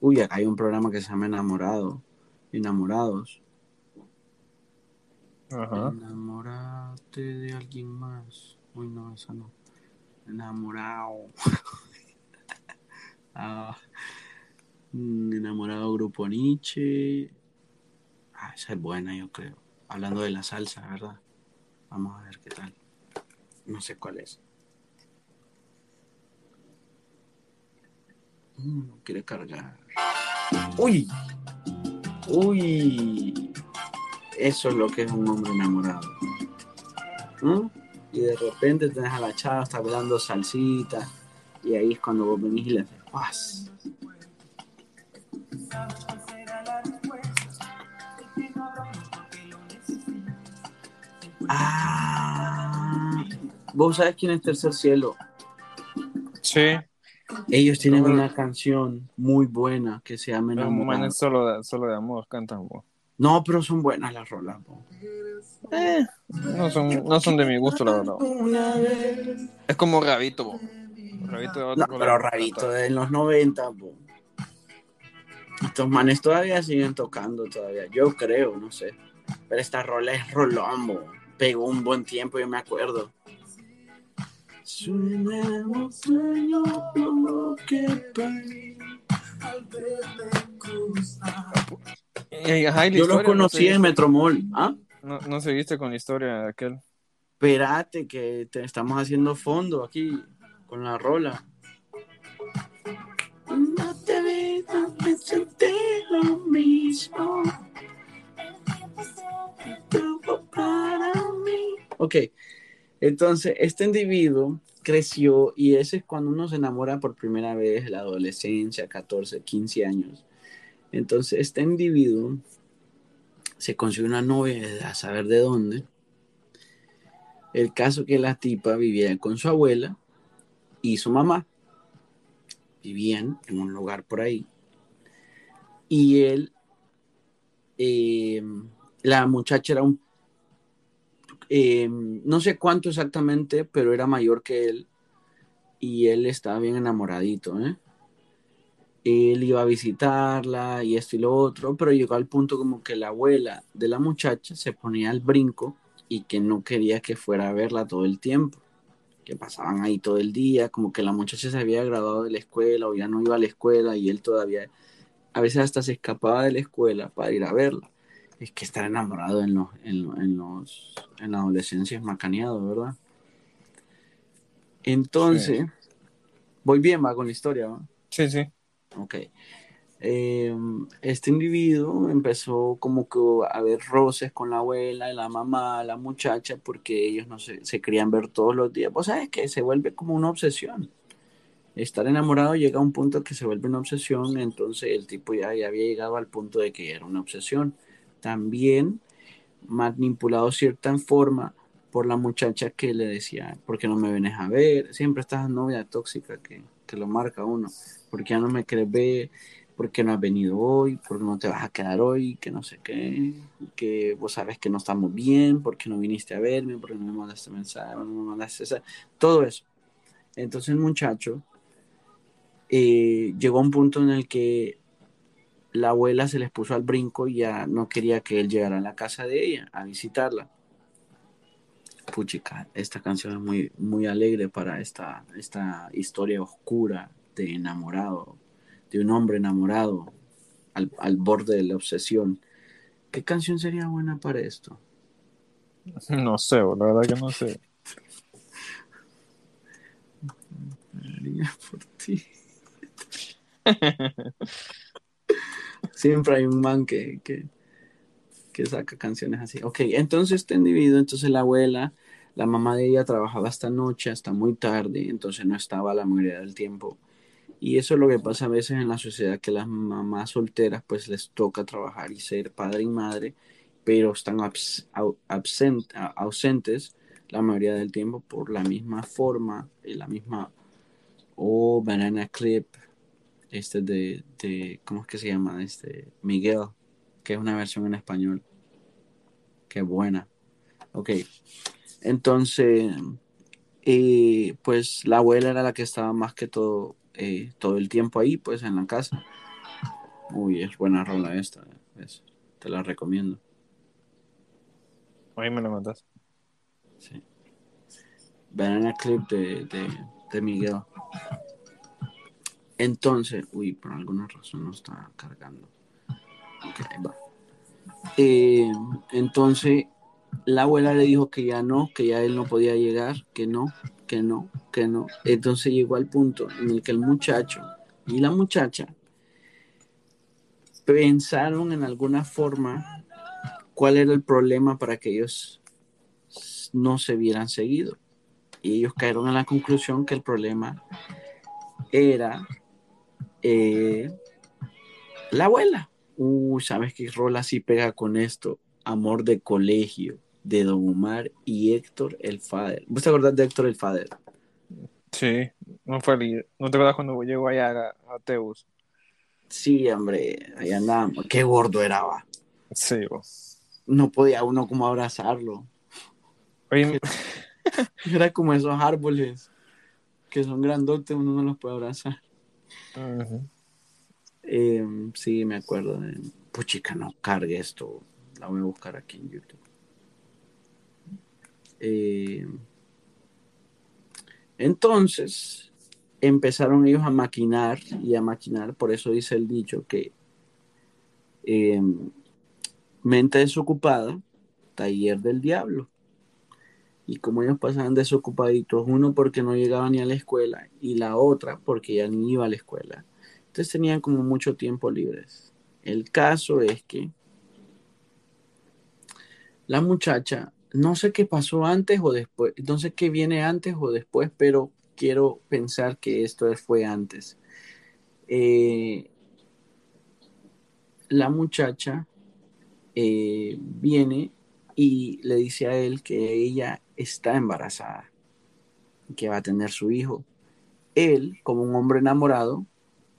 Uy, acá hay un programa que se llama Enamorado enamorados. Ajá. Enamorarte de alguien más. Uy, no, esa no. Enamorado. ah, mm, enamorado Grupo Nietzsche. Ah, esa es buena, yo creo. Hablando de la salsa, ¿verdad? Vamos a ver qué tal. No sé cuál es. Mm, no quiere cargar. ¡Uy! Uy, eso es lo que es un hombre enamorado. ¿Mm? Y de repente tenés a la chava, está hablando salsita, y ahí es cuando vos venís y le haces paz. Ah, ¿vos sabés quién es Tercer Cielo? Sí. Ellos tienen una canción muy buena que se llama Enamorado. Solo de, solo de amor, cantan. No, pero son buenas las rolas. Eh, no, son, no son de mi gusto, la verdad. Es como Rabito. Rabito no, pero Rabito de los 90. Estos manes todavía siguen tocando todavía. Yo creo, no sé. Pero esta rola es rolombo. Pegó un buen tiempo, yo me acuerdo. Yo lo conocí en Metromol. ¿Ah? No, no seguiste con la historia de aquel. Espérate, que te estamos haciendo fondo aquí con la rola. No te vi, no me sentí lo mismo. Tuvo para mí. Ok, entonces este individuo creció y ese es cuando uno se enamora por primera vez, la adolescencia, 14, 15 años. Entonces este individuo se consiguió una novia a saber de dónde. El caso que la tipa vivía con su abuela y su mamá. Vivían en un lugar por ahí. Y él, eh, la muchacha era un, eh, no sé cuánto exactamente, pero era mayor que él. Y él estaba bien enamoradito, ¿eh? Él iba a visitarla y esto y lo otro, pero llegó al punto como que la abuela de la muchacha se ponía al brinco y que no quería que fuera a verla todo el tiempo que pasaban ahí todo el día, como que la muchacha se había graduado de la escuela o ya no iba a la escuela y él todavía, a veces hasta se escapaba de la escuela para ir a verla. Es que estar enamorado en, los, en, los, en la adolescencia es macaneado, ¿verdad? Entonces, voy bien, va con la historia, ¿va? Sí, sí. Ok. Eh, este individuo empezó como que a ver roces con la abuela, la mamá, la muchacha, porque ellos no se, se querían ver todos los días. Vos sabes que se vuelve como una obsesión. Estar enamorado llega a un punto que se vuelve una obsesión, entonces el tipo ya, ya había llegado al punto de que era una obsesión. También manipulado cierta forma por la muchacha que le decía, ¿por qué no me vienes a ver? Siempre estás novia tóxica que, que lo marca uno, porque ya no me quieres ver? ¿por qué no has venido hoy? ¿Por qué no te vas a quedar hoy? Que no sé qué, que vos sabes que no estamos bien, ¿por qué no viniste a verme? ¿Por qué no me mandaste mensaje? ¿No me mandaste esa? Todo eso. Entonces el muchacho eh, llegó a un punto en el que la abuela se les puso al brinco y ya no quería que él llegara a la casa de ella a visitarla. Puchica, esta canción es muy, muy alegre para esta, esta historia oscura de enamorado de un hombre enamorado al, al, borde de la obsesión. ¿Qué canción sería buena para esto? No sé, la verdad que no sé. por ti. Siempre hay un man que, que, que, saca canciones así. Ok, entonces este individuo, entonces la abuela, la mamá de ella trabajaba hasta noche, hasta muy tarde, entonces no estaba la mayoría del tiempo y eso es lo que pasa a veces en la sociedad, que las mamás solteras pues les toca trabajar y ser padre y madre, pero están ausentes la mayoría del tiempo por la misma forma y la misma... Oh, Banana Clip, este de, de, ¿cómo es que se llama? Este, Miguel, que es una versión en español. Qué buena. Ok. Entonces, eh, pues la abuela era la que estaba más que todo eh, todo el tiempo ahí, pues en la casa. Uy, es buena rola esta, te la recomiendo. Ahí me la mandas. Sí. Banana clip de, de, Miguel. Entonces, uy, por alguna razón no está cargando. Ok, va. Eh, entonces, la abuela le dijo que ya no, que ya él no podía llegar, que no, que no, que no. Entonces llegó al punto en el que el muchacho y la muchacha pensaron en alguna forma cuál era el problema para que ellos no se vieran seguido. Y ellos cayeron en la conclusión que el problema era eh, la abuela. Uy, ¿sabes qué rol así pega con esto? Amor de colegio de Don Omar y Héctor el Fader. ¿Vos te acordás de Héctor el Fader? Sí, no fue el, ¿No te acuerdas cuando llegó allá a, a Teus? Sí, hombre, ahí andábamos. Qué gordo era, va. Sí, vos. No podía uno como abrazarlo. Oye, Era como esos árboles que son grandotes, uno no los puede abrazar. Eh, sí, me acuerdo de. Puchica, no cargue esto. La voy a buscar aquí en YouTube. Eh, entonces empezaron ellos a maquinar y a maquinar, por eso dice el dicho que eh, mente desocupada, taller del diablo. Y como ellos pasaban desocupaditos, uno porque no llegaba ni a la escuela y la otra porque ya ni iba a la escuela. Entonces tenían como mucho tiempo libres. El caso es que la muchacha, no sé qué pasó antes o después, no sé qué viene antes o después, pero quiero pensar que esto fue antes. Eh, la muchacha eh, viene y le dice a él que ella está embarazada, que va a tener su hijo. Él, como un hombre enamorado,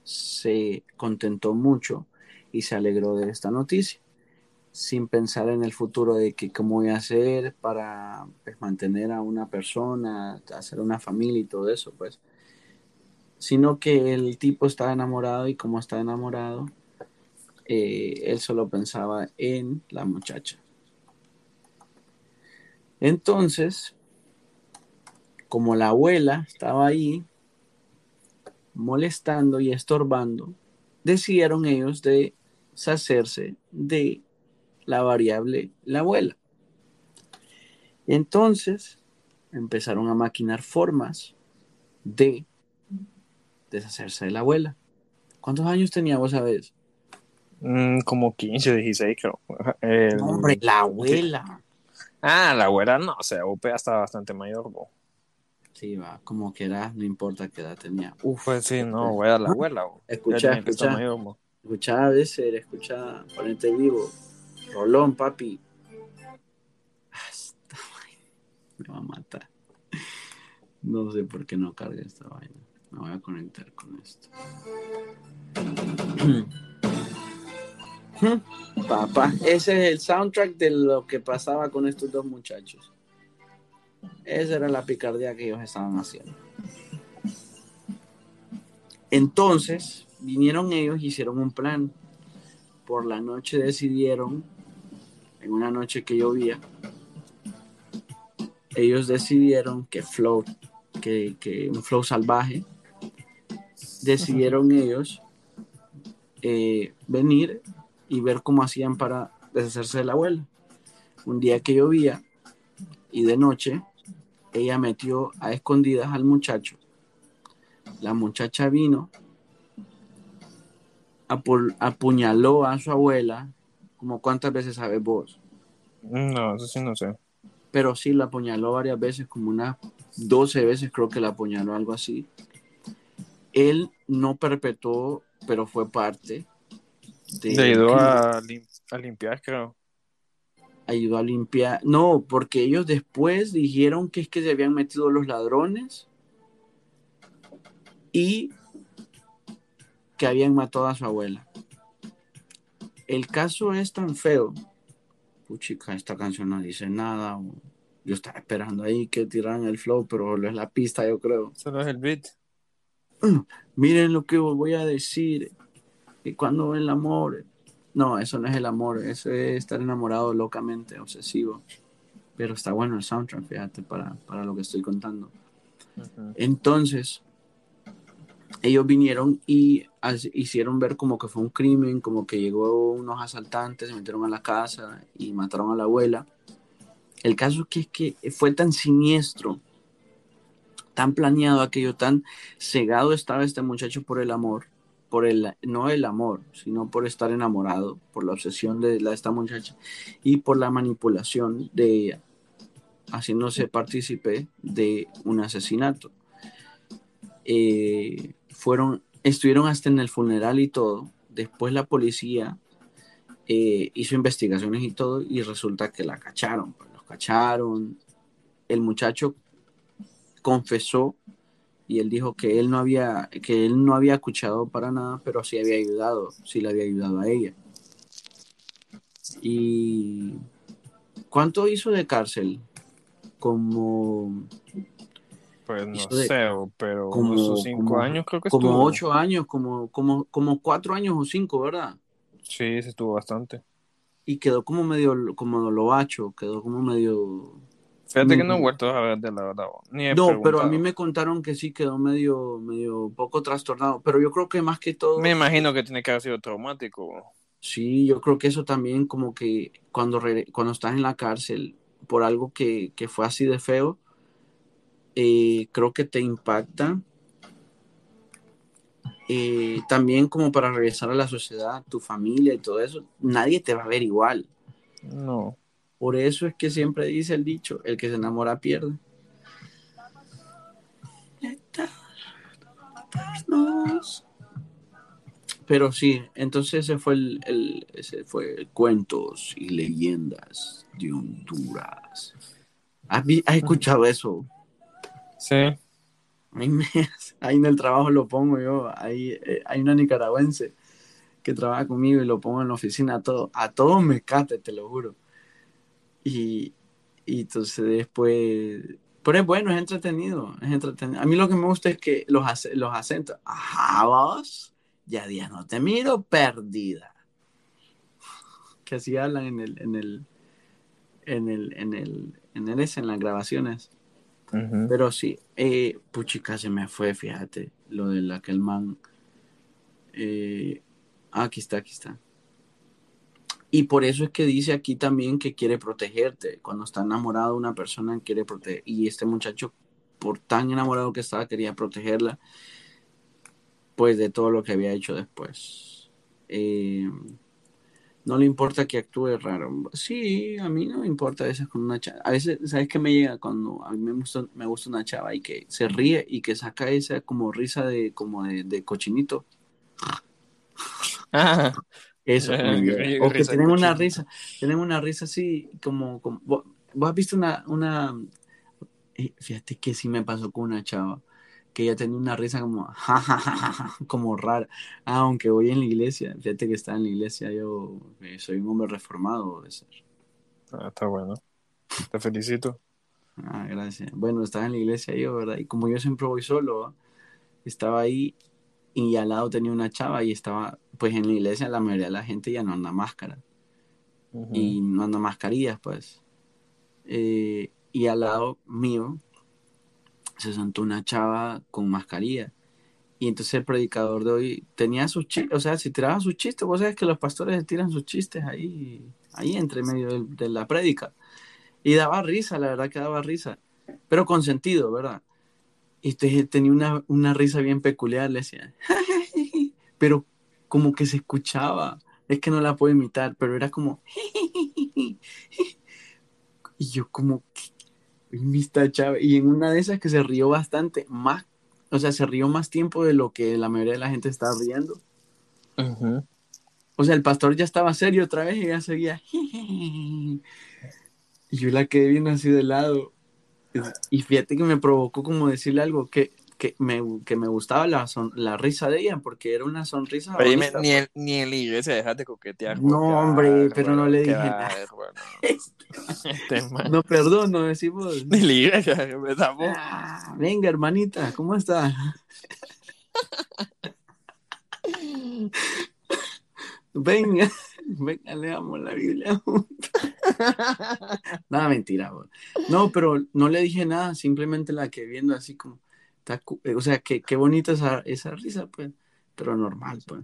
se contentó mucho y se alegró de esta noticia, sin pensar en el futuro de que cómo voy a hacer para pues, mantener a una persona, hacer una familia y todo eso, pues. Sino que el tipo estaba enamorado y como está enamorado, eh, él solo pensaba en la muchacha. Entonces, como la abuela estaba ahí molestando y estorbando, decidieron ellos de deshacerse de la variable la abuela. Entonces empezaron a maquinar formas de deshacerse de la abuela. ¿Cuántos años tenía vos sabés? Mm, como 15 16 creo. hombre, la abuela. Ah, la abuela no, o sea, UPA estaba bastante mayor. Sí, va, como que era, no importa qué edad tenía. Uf, pues sí, no, voy a la abuela. Escucha, escucha, escucha, a escucha, ponete vivo. Rolón, papi. Me va a matar. No sé por qué no carga esta vaina. Me voy a conectar con esto. Papá, ese es el soundtrack de lo que pasaba con estos dos muchachos. Esa era la picardía que ellos estaban haciendo. Entonces, vinieron ellos y hicieron un plan. Por la noche decidieron, en una noche que llovía, ellos decidieron que flow, que, un flow salvaje, decidieron ellos eh, venir y ver cómo hacían para deshacerse de la abuela. Un día que llovía y de noche, ella metió a escondidas al muchacho. La muchacha vino, apuñaló a su abuela, como cuántas veces sabes vos. No, eso sí no sé. Pero sí la apuñaló varias veces, como unas 12 veces creo que la apuñaló, algo así. Él no perpetuó, pero fue parte de, ayudó a, limpiar, creo. Ayudó a limpiar. No, porque ellos después dijeron que es que se habían metido los ladrones y que habían matado a su abuela. El caso es tan feo. Puchica, esta canción no dice nada. Yo estaba esperando ahí que tiraran el flow, pero no es la pista, yo creo. Solo es el beat. Miren lo que voy a decir y cuando el amor, no, eso no es el amor, eso es estar enamorado locamente, obsesivo. Pero está bueno el soundtrack, fíjate, para, lo que estoy contando. Entonces, ellos vinieron y hicieron ver como que fue un crimen, como que llegó unos asaltantes, se metieron a la casa y mataron a la abuela. El caso es que, que fue tan siniestro, tan planeado aquello, tan cegado estaba este muchacho por el amor, por el, no el amor, sino por estar enamorado, por la obsesión de la, esta muchacha y por la manipulación de ella, haciéndose partícipe de un asesinato. Eh, fueron, estuvieron hasta en el funeral y todo. Después la policía eh, hizo investigaciones y todo y resulta que la cacharon, pues, los cacharon. El muchacho confesó y él dijo que él no había, que él no había escuchado para nada, pero sí había ayudado, sí le había ayudado a ella. ¿Y cuánto hizo de cárcel? Como... Pues no sé, pero como cinco años creo que Como ocho años, como, como, como cuatro años o cinco, ¿verdad? Sí, se estuvo bastante. Y quedó como medio, como hacho, quedó como medio Fíjate que no he vuelto a ver de la verdad. no, pero a mí me contaron que sí quedó medio, medio poco trastornado. Pero yo creo que más que todo. Me imagino que tiene que haber sido traumático. Sí, yo creo que eso también, como que cuando, cuando estás en la cárcel por algo que, fue así de feo, eh, creo que te impacta eh, también como para regresar a la sociedad, tu familia y todo eso, nadie te va a ver igual. No. Por eso es que siempre dice el dicho, el que se enamora pierde. Pero sí, entonces ese fue el, ese fue cuentos y leyendas de Honduras. ¿Has, escuchado eso? Sí. Ahí, en el trabajo lo pongo yo. Ahí, eh, hay una nicaragüense que trabaja conmigo y lo pongo en la oficina a todo. A todo me cate, te lo juro. Y, y entonces después pero es bueno, es entretenido, es entretenido. A mí lo que me gusta es que los, los acentos. Ajá, vos, ya día no te miro perdida. Que así hablan en el, en el, en el, en el, en el, en las grabaciones. Pero sí, eh, puchica se me fue, fíjate, lo de aquel man. Eh, ah, aquí está, aquí está. Y por eso es que dice aquí también que quiere protegerte. Cuando está enamorado una persona, quiere proteger. Y este muchacho, por tan enamorado que estaba, quería protegerla, pues de todo lo que había hecho después. Eh, no le importa que actúe raro. Sí, a mí no me importa a veces con una chava. A veces, ¿sabes qué me llega? Cuando a mí me gusta, me gusta una chava y que se ríe y que saca esa como risa de, como de, de cochinito. Ah. Eso. o que tienen una risa, tienen una risa así como, como vos, has visto una, una, eh, fíjate que sí me pasó con una chava, que ella tenía una risa como, como rara, ah, aunque voy en la iglesia, fíjate que está en la iglesia, yo eh, soy un hombre reformado de ser. Ah, está bueno, te felicito. Ah, gracias. Bueno, estaba en la iglesia yo, ¿verdad? Y como yo siempre voy solo, estaba ahí y al lado tenía una chava y estaba, pues en la iglesia la mayoría de la gente ya no anda máscara. Y no anda mascarillas, pues. Eh, y al lado mío se sentó una chava con mascarilla. Y entonces el predicador de hoy tenía sus chistes, o sea, si tiraba sus chistes, vos sabes que los pastores tiran sus chistes ahí, ahí entre medio de, la prédica. Y daba risa, la verdad que daba risa, pero con sentido, ¿verdad? Y tenía una, una risa bien peculiar, le decía, pero como que se escuchaba. Es que no la puedo imitar, pero era como. y yo, como. Y en una de esas que se rió bastante, más. O sea, se rió más tiempo de lo que la mayoría de la gente estaba riendo. O sea, el pastor ya estaba serio otra vez y ya seguía. y yo la quedé bien así de lado. Y fíjate que me provocó como decirle algo que que me, que me gustaba la, la risa de ella, porque era una sonrisa. Pero dime, ni, el, ni de coquetear. No, hombre, pero no le dije nada. Este no, perdón, no decimos. Ni la iglesia, empezamos. Ah, venga, hermanita, ¿cómo está? venga, venga, leamos la Biblia nada, mentira. No, pero no le dije nada, simplemente la que viendo así como eh, o sea, qué, qué bonita esa, esa risa, pues, pero normal, pues.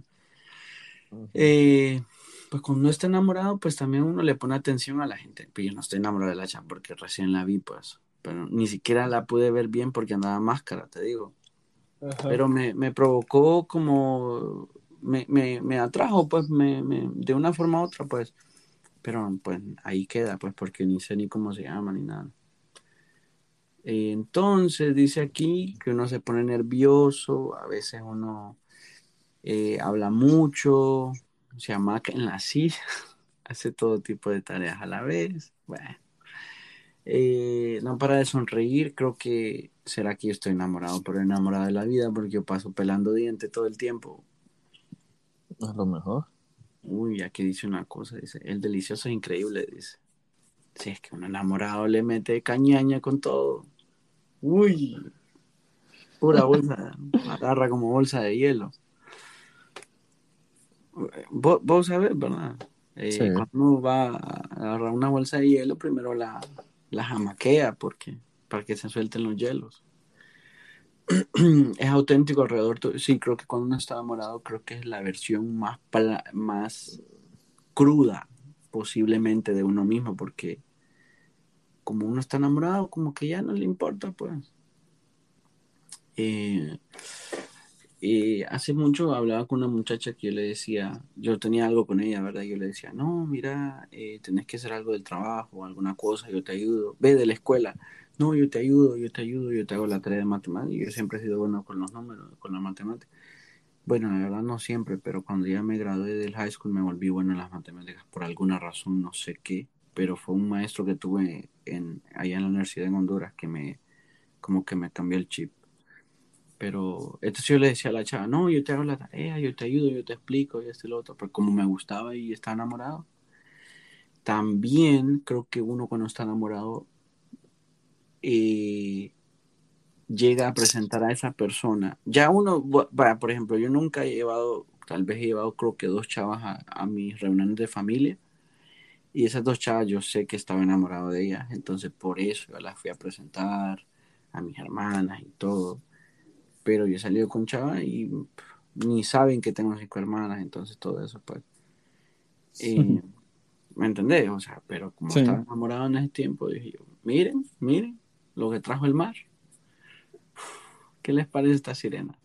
Eh, pues cuando uno está enamorado, pues también uno le pone atención a la gente. Pues yo no estoy enamorado de la chava porque recién la vi, pues. Pero ni siquiera la pude ver bien porque andaba máscara, te digo. Pero me, me, provocó como. Me, me, me atrajo, pues, me, de una forma u otra, pues. Pero pues ahí queda, pues, porque ni sé ni cómo se llama ni nada. Entonces dice aquí que uno se pone nervioso, a veces uno eh, habla mucho, se amaca en la silla, hace todo tipo de tareas a la vez. Bueno, eh, no para de sonreír, creo que será que yo estoy enamorado, pero enamorado de la vida porque yo paso pelando dientes todo el tiempo. Es lo mejor. Uy, aquí dice una cosa, dice, el delicioso es increíble, dice. Si es que un enamorado le mete cañaña con todo. Uy, pura bolsa, agarra como bolsa de hielo. Vos, vos sabés, ¿verdad? Eh, cuando uno va a agarrar una bolsa de hielo, primero la, la jamaquea porque, para que se suelten los hielos. es auténtico alrededor. Sí, creo que cuando uno está enamorado, creo que es la versión más, más cruda posiblemente de uno mismo, porque como uno está enamorado, como que ya no le importa, pues. Eh, eh, hace mucho hablaba con una muchacha que yo le decía, yo tenía algo con ella, ¿verdad? Yo le decía, no, mira, eh, tenés que hacer algo del trabajo, alguna cosa, yo te ayudo. Ve de la escuela, no, yo te ayudo, yo te ayudo, yo te hago la tarea de matemáticas. Yo siempre he sido bueno con los números, con la matemática. Bueno, la verdad no siempre, pero cuando ya me gradué del high school me volví bueno en las matemáticas por alguna razón, no sé qué, pero fue un maestro que tuve en, allá en la universidad en Honduras que me, como que me cambió el chip. Pero entonces yo le decía a la chava, no, yo te hago la tarea, yo te ayudo, yo te explico, y esto y lo otro, pero como me gustaba y estaba enamorado. También creo que uno cuando está enamorado eh, llega a presentar a esa persona. Ya uno, va, por ejemplo, yo nunca he llevado, tal vez he llevado creo que dos chavas a, a mis reuniones de familia. Y esas dos chavas yo sé que estaba enamorado de ellas, entonces por eso yo las fui a presentar a mis hermanas y todo. Pero yo he salido con chavas y ni saben que tengo cinco hermanas, entonces todo eso, pues. Eh, ¿Me entendés? O sea, pero como estaba enamorado en ese tiempo, dije yo, miren, miren lo que trajo el mar. ¿Qué les parece esta sirena?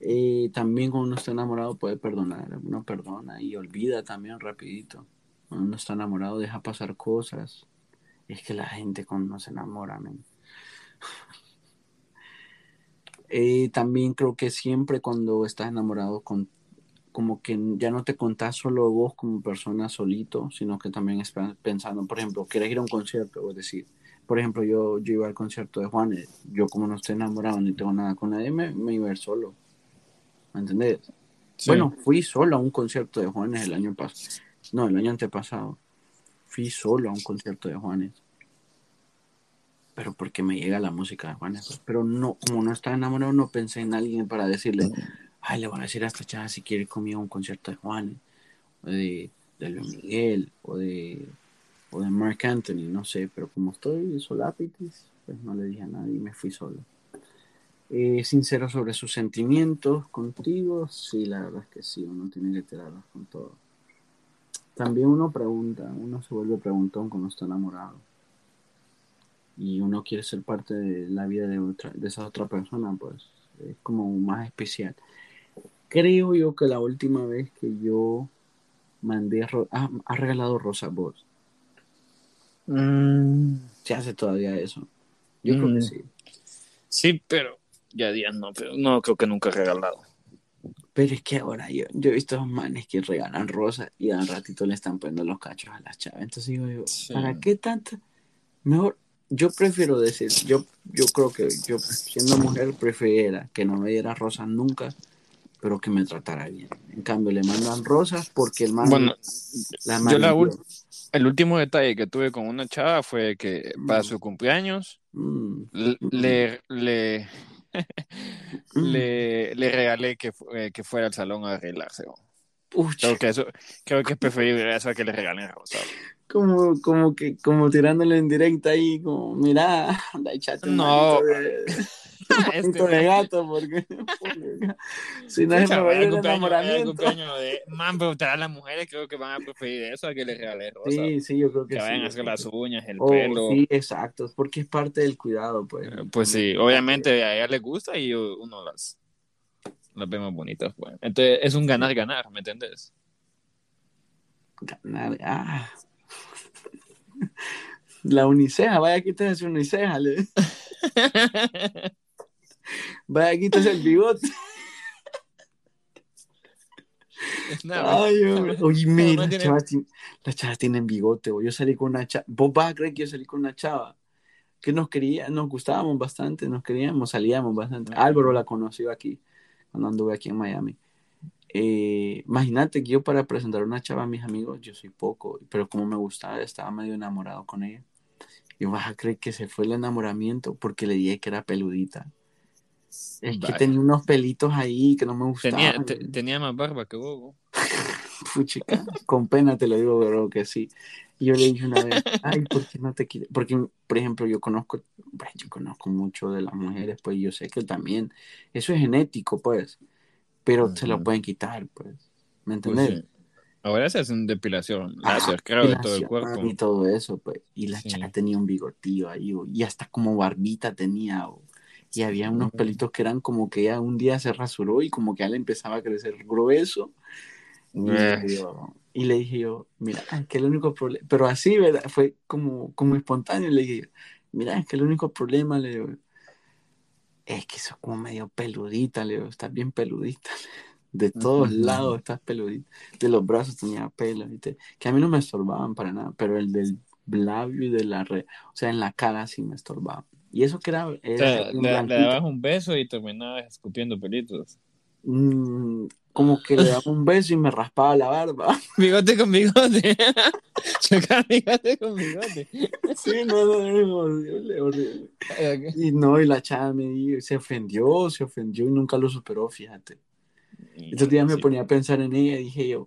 Eh, también cuando uno está enamorado puede perdonar, uno perdona y olvida también rapidito. Cuando uno está enamorado deja pasar cosas. Es que la gente cuando no se enamora, eh, también creo que siempre cuando estás enamorado con como que ya no te contás solo vos como persona solito, sino que también estás pensando, por ejemplo, quieres ir a un concierto, o decir, por ejemplo, yo, yo iba al concierto de Juanes, yo como no estoy enamorado ni tengo nada con nadie, me, me iba a ir solo. ¿Me entendés? Bueno, fui solo a un concierto de Juanes el año pasado. No, el año antepasado. Fui solo a un concierto de Juanes. Pero porque me llega la música de Juanes. Pues. Pero no, como no estaba enamorado, no pensé en alguien para decirle, ay, le voy a decir a esta chava si quiere ir conmigo a un concierto de Juanes. O de, de Luis Miguel. O de o de Mark Anthony, no sé, pero como estoy solapitis, pues no le dije a nadie y me fui solo. Eh, sincero sobre sus sentimientos contigo, sí, la verdad es que sí, uno tiene que tirarlos con todo. También uno pregunta, uno se vuelve preguntón cuando está enamorado. Y uno quiere ser parte de la vida de, otra, de esa otra persona, pues es como más especial. Creo yo que la última vez que yo mandé, ah, ha regalado Rosa vos Mm. Se hace todavía eso. Yo creo que mm. sí. Sí, pero ya días no, pero no creo que nunca he regalado. Pero es que ahora yo, yo he visto manes que regalan rosas y al ratito le están poniendo los cachos a las chavas. Entonces digo yo, ¿para qué tanto? Mejor, yo prefiero decir, yo, yo creo que yo siendo mujer preferiera que no me diera rosas nunca, pero que me tratara bien. En cambio, le mandan rosas porque el man... Bueno, yo la, el último detalle que tuve con una chava fue que para mm. su cumpleaños mm. le, le, mm. le, le, regalé que, eh, que fuera al salón a arreglarse. Creo que, eso, creo que es preferible eso a que le regalen rosas. Como, como que como tirándole en directa ahí, como, mira, anda, echate un No. este de gato, porque, si no es el enamoramiento. de, man, pero a las mujeres creo que van a preferir eso a que les regalen rosas. Sí, sí, yo creo que, que sí. vayan a hacer las uñas, el oh, pelo. Sí, exacto, porque es parte del cuidado, pues. Eh, pues sí, obviamente a ella le gusta y uno las, las ve más bonitas, pues. Entonces es un ganar-ganar, ¿me entiendes? Ganar, ah. La uniceja, vaya, quítese uniceja, le. Vaya, quitas el bigote. Ay, Oye, mira, las, chavas, tienen bigote. Yo salí con una chava. Vos vas a creer que yo salí con una chava que nos quería, nos gustábamos bastante, nos queríamos, salíamos bastante. Álvaro la conoció aquí, cuando anduve aquí en Miami. Eh, imagínate que yo para presentar a una chava a mis amigos, yo soy poco, pero como me gustaba, estaba medio enamorado con ella. Y vas a creer que se fue el enamoramiento porque le dije que era peludita. Es que tenía unos pelitos ahí que no me gustaban. Tenía, más barba que vos. Puchica, con pena te lo digo, pero que sí. Y yo le dije una vez, ay, ¿por qué no te quieres? Porque, por ejemplo, yo conozco, yo conozco mucho de las mujeres, pues yo sé que también, eso es genético, pues, pero se lo pueden quitar, pues, ¿me pues entiendes? Ahora se hacen depilación láser, creo, de todo el cuerpo. Y todo eso, pues, y la chica tenía un bigotillo ahí, y hasta como barbita tenía, y había unos pelitos que eran como que ella un día se rasuró y como que ya le empezaba a crecer grueso. Y, le dije yo, mira, que el único problema, pero así, ¿verdad? Fue como, como espontáneo, le dije, mira, es que el único problema, le digo, es que sos como medio peludita, le digo, estás bien peludita. De todos lados estás peludita. De los brazos tenía pelo, que a mí no me estorbaban para nada, pero el del labio y de la red, o sea, en la cara sí me estorbaban. Y eso que era... le, dabas un beso y terminabas escupiendo pelitos. Mm, como que le daba un beso y me raspaba la barba. Bigote con bigote. Chocaba bigote con bigote. Sí, no, no, horrible, horrible. Y no, y la chava me dijo, se ofendió, se ofendió y nunca lo superó, fíjate. Estos días me ponía a pensar en ella y dije yo,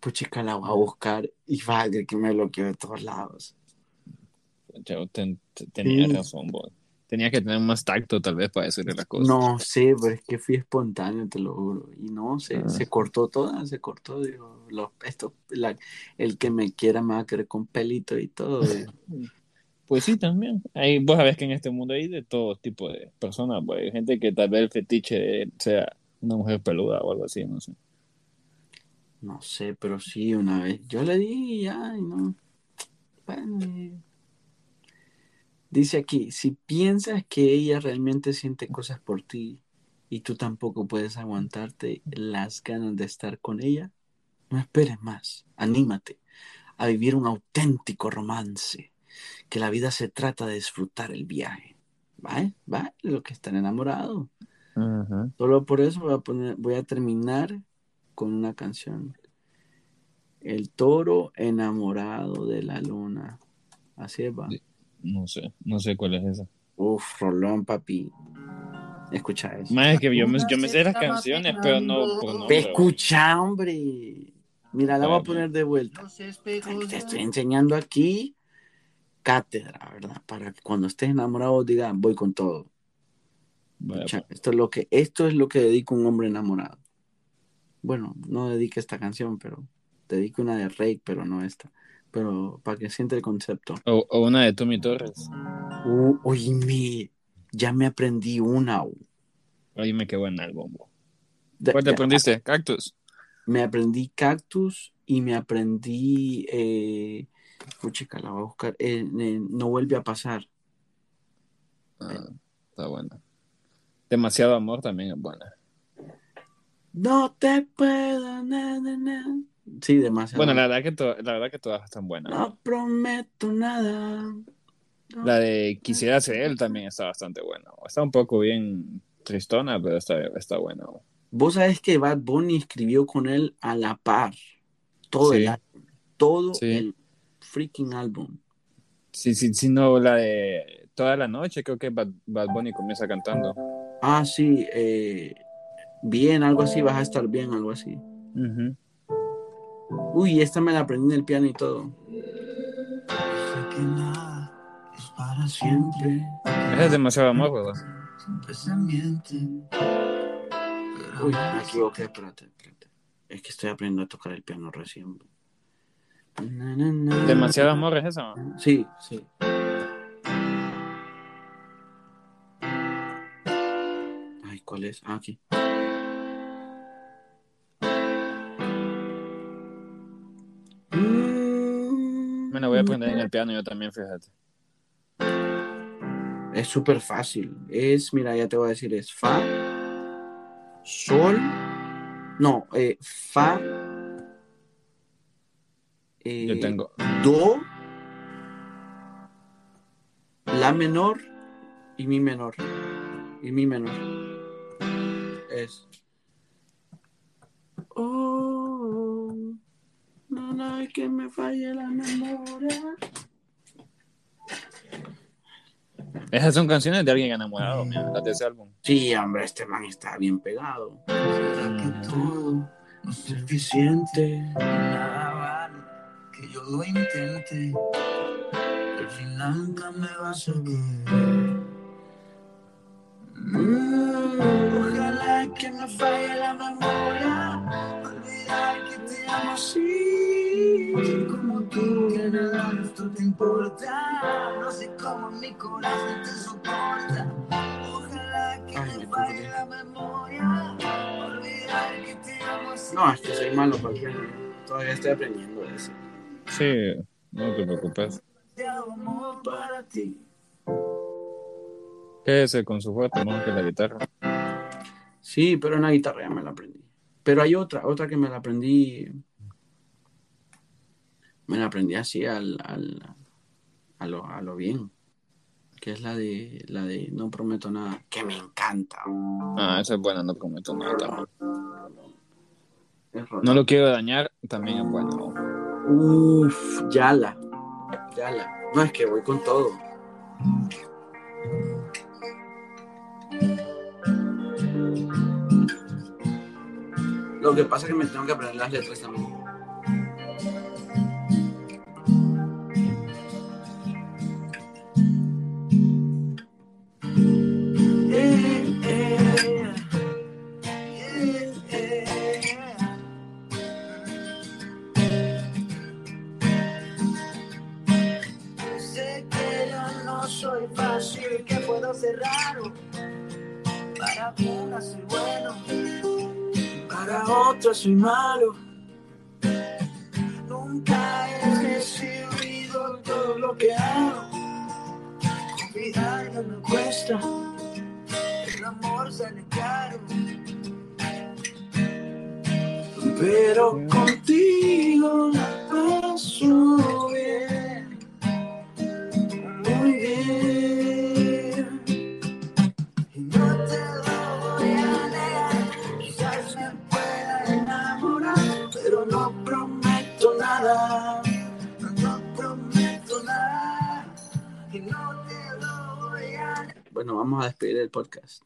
pues chica, la voy a buscar y va que me bloqueó de todos lados. tenía razón, vos tenía que tener más tacto tal vez para decirle las cosas. No sé, pero es que fui espontáneo, te lo juro. Y no, se, ah. se cortó toda, se cortó. Digo, esto, el que me quiera me va a querer con pelito y todo. pues sí, también. Hay, vos sabés que en este mundo hay de todo tipo de personas. Pues. Hay gente que tal vez el fetiche sea una mujer peluda o algo así, no sé. No sé, pero sí, una vez. Yo le di ya y no. Bueno, Dice aquí, si piensas que ella realmente siente cosas por ti y tú tampoco puedes aguantarte las ganas de estar con ella, no esperes más, anímate a vivir un auténtico romance, que la vida se trata de disfrutar el viaje. ¿Va? ¿Va? Lo que están enamorados. Solo por eso voy a, poner, voy a terminar con una canción. El toro enamorado de la luna. Así es, va. No sé, no sé cuál es esa. Uf, Rolón, papi. Escucha eso. Más es que yo me, yo me sé las canciones, pero no por Escucha, hombre. Mira, la voy a poner de vuelta. Te estoy enseñando aquí cátedra, ¿verdad? Para que cuando estés enamorado digan, voy con todo. Pues. esto, es lo que, esto es lo que dedica un hombre enamorado. Bueno, no dedique esta canción, pero dedico una de Rake, pero no esta pero para que siente el concepto. O, una de Tommy Torres. Uh, oíme, ya me aprendí una. Oíme, qué buen álbum. ¿Cuál te aprendiste? Cactus. Me aprendí Cactus y me aprendí. Eh, chica, la voy a buscar. Eh, no vuelve a pasar. Ah, está buena. Demasiado amor también es buena. No te puedo, na, Sí, demasiado. Bueno, la verdad que, la verdad que todas están buenas. No prometo nada. La de Quisiera ser él también está bastante buena. Está un poco bien tristona, pero está, está buena. Vos sabés que Bad Bunny escribió con él a la par. Todo el álbum. Todo el freaking álbum. Sí, sí, sí, no, la de toda la noche creo que Bad, Bunny comienza cantando. Ah, sí, eh, bien, algo así, vas a estar bien, algo así. Uy, esta me la aprendí en el piano y todo. Sé que nada es para siempre. Es demasiado amor, ¿verdad? Uy, me equivoqué, espérate, espérate. Es que estoy aprendiendo a tocar el piano recién. Demasiado amor es eso. Sí, sí. Ay, ¿cuál es? Ah, aquí. Me la voy a aprender en el piano yo también, fíjate. Es súper fácil. Es, mira, ya te voy a decir, es Fa, Sol, no, eh, Fa, eh, yo tengo. Do, La menor y Mi menor. Y Mi menor. Es. Oh. No hay que me falle la memoria. Esas son canciones de alguien enamorado, mira, las de ese álbum. Sí, hombre, este man está bien pegado. que todo no es suficiente. Nada vale que yo lo intente. Al final nunca me vas a ver. Mm, ojalá que me falle la memoria. No sé Ay, te falle ah, No, es que soy malo porque todavía estoy aprendiendo eso. Sí, no te preocupes. Te amo con su fuerte, ¿no? Que la guitarra. Sí, pero una guitarra ya me la aprendí. Pero hay otra, otra que me la aprendí. Me la aprendí así al, al, a, lo, a lo bien. Que es la de la de No prometo nada. Que me encanta. Ah, esa es buena, no prometo nada No lo quiero dañar, también es bueno. Uf, Yala. Yala. No, es que voy con todo. Lo que pasa es que me tengo que aprender las letras también. Soy raro. Para una soy bueno, para otra soy malo. Nunca he recibido todo lo que hago. Confiar me cuesta, el amor sale caro. Pero contigo la paso negar. Bueno, vamos a despedir el podcast.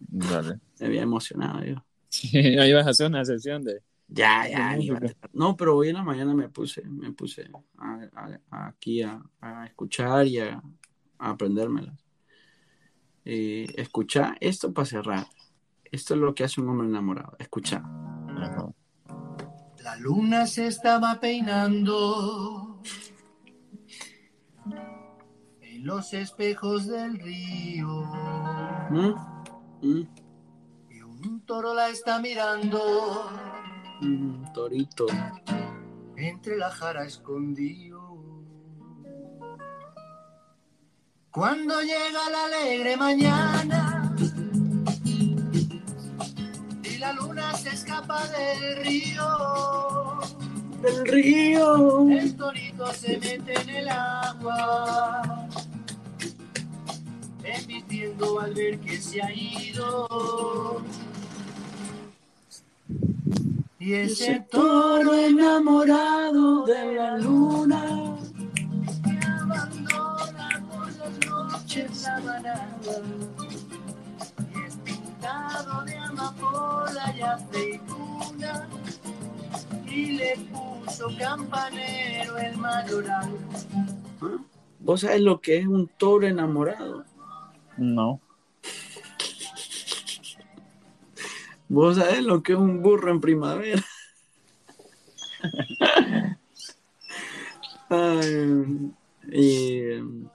Me había emocionado yo. Sí, ahí vas a hacer una sesión de. Ya, ya. De No, pero hoy en la mañana me puse, me puse a- a- a- aquí a, a escuchar y a, a aprendérmelas. Eh, escuchar esto para cerrar. Esto es lo que hace un hombre enamorado. Escuchar. Ajá. La luna se estaba peinando en los espejos del río ¿Mm? ¿Mm? y un toro la está mirando Mm, torito. entre la jara escondido. Cuando llega la alegre mañana y la luna se escapa del río. El río. El torito se mete en el agua, emitiendo al ver que se ha ido. Y ese toro enamorado de la luna que abandona por las noches la manada y es pintado de amapola y aceituna y le puso campanero el mayoral. ¿Vos sabés lo que es un toro enamorado? No. ¿Vos sabés lo que es un burro en primavera? Ay, y em,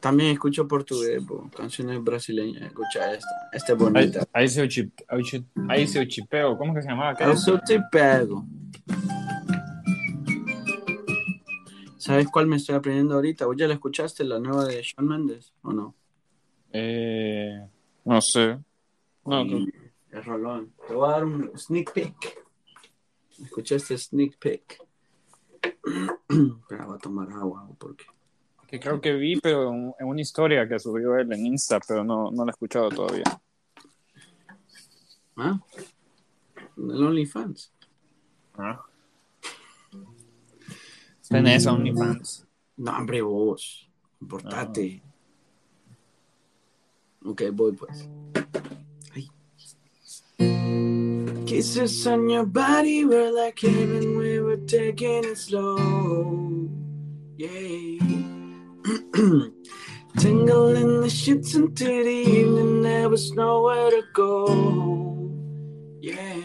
también escucho portugués, po, canciones brasileñas. Escucha esta, esta es Ahí, bonita. ahí se ahí, ahí se chipeo. ¿Cómo que se llamaba? só te pego. ¿Sabes cuál me estoy aprendiendo ahorita? ¿Vos ya la escuchaste, la nueva de Shawn Mendes o no? Eh, no sé. No, Y es rolón. Te voy a dar un sneak peek. Escuché este sneak peek. Pero voy a tomar agua porque. que creo que vi, pero en una historia que subió él en Insta, pero no, no la he escuchado todavía. ¿Ah? El OnlyFans. Ah. Tenés OnlyFans. No, hombre, vos. Comportate. Ok, voy pues. Ay. Kisses on your body were like heaven, we were taking it slow. Yeah. Tingle in the shits into the evening, there was nowhere to go. Yeah.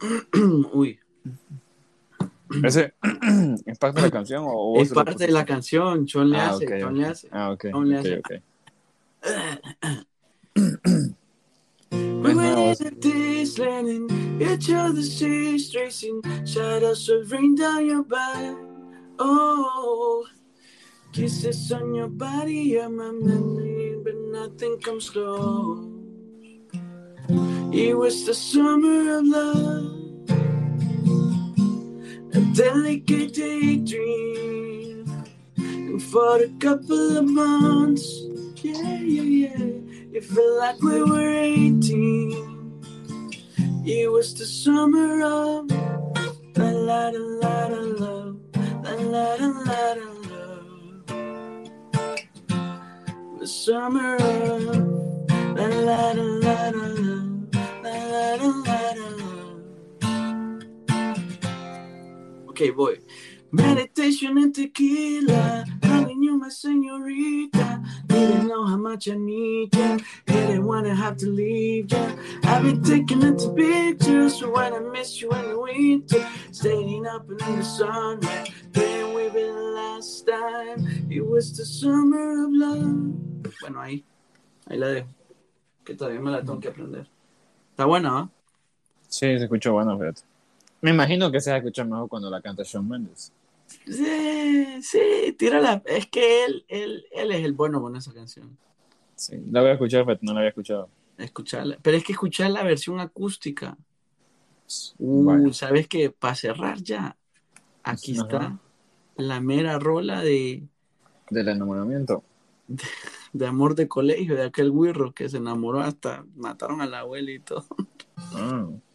Uy, ¿Ese es parte de la canción o es parte de la canción, John le Ah, hace, ok. le hace. Ah, ok. John le hace. ok. We vos- in the wasteland and each other's seas tracing shadows of rain down your back. Oh, kisses on your body are my memory, but nothing comes close. It was the summer of love, a delicate daydream, and for a couple of months, yeah, yeah, yeah. It felt like we were 18. It was the summer of la la la la la love, la la la la love. The summer of la la la la la love, la la la love. Okay, boy. Meditation and tequila, my señorita. Didn't know how much I need ya. Didn't wanna have to leave ya. I've been taking it to pictures for when I miss you in the winter. Staying up in the sun, playing with it last time. It was the summer of love. Bueno, ahí, ahí la dejo. Que todavía me la tengo que aprender. Está buena, ¿no? Sí, se escuchó bueno, fíjate. Me imagino que se escucha mejor cuando la canta Shawn Mendes. Sí, sí, tírala. Es que él, él, él es el bueno con esa canción. Sí, la voy a escuchar, pero no la había escuchado. Escucharla. Pero es que escuchar la versión acústica. Uh, Vale. ¿sabes qué? Para cerrar ya, aquí Ajá. está la mera rola de, Del enamoramiento. de amor de colegio, de aquel güirro que se enamoró hasta mataron a la abuela y todo. Ah, Escucha.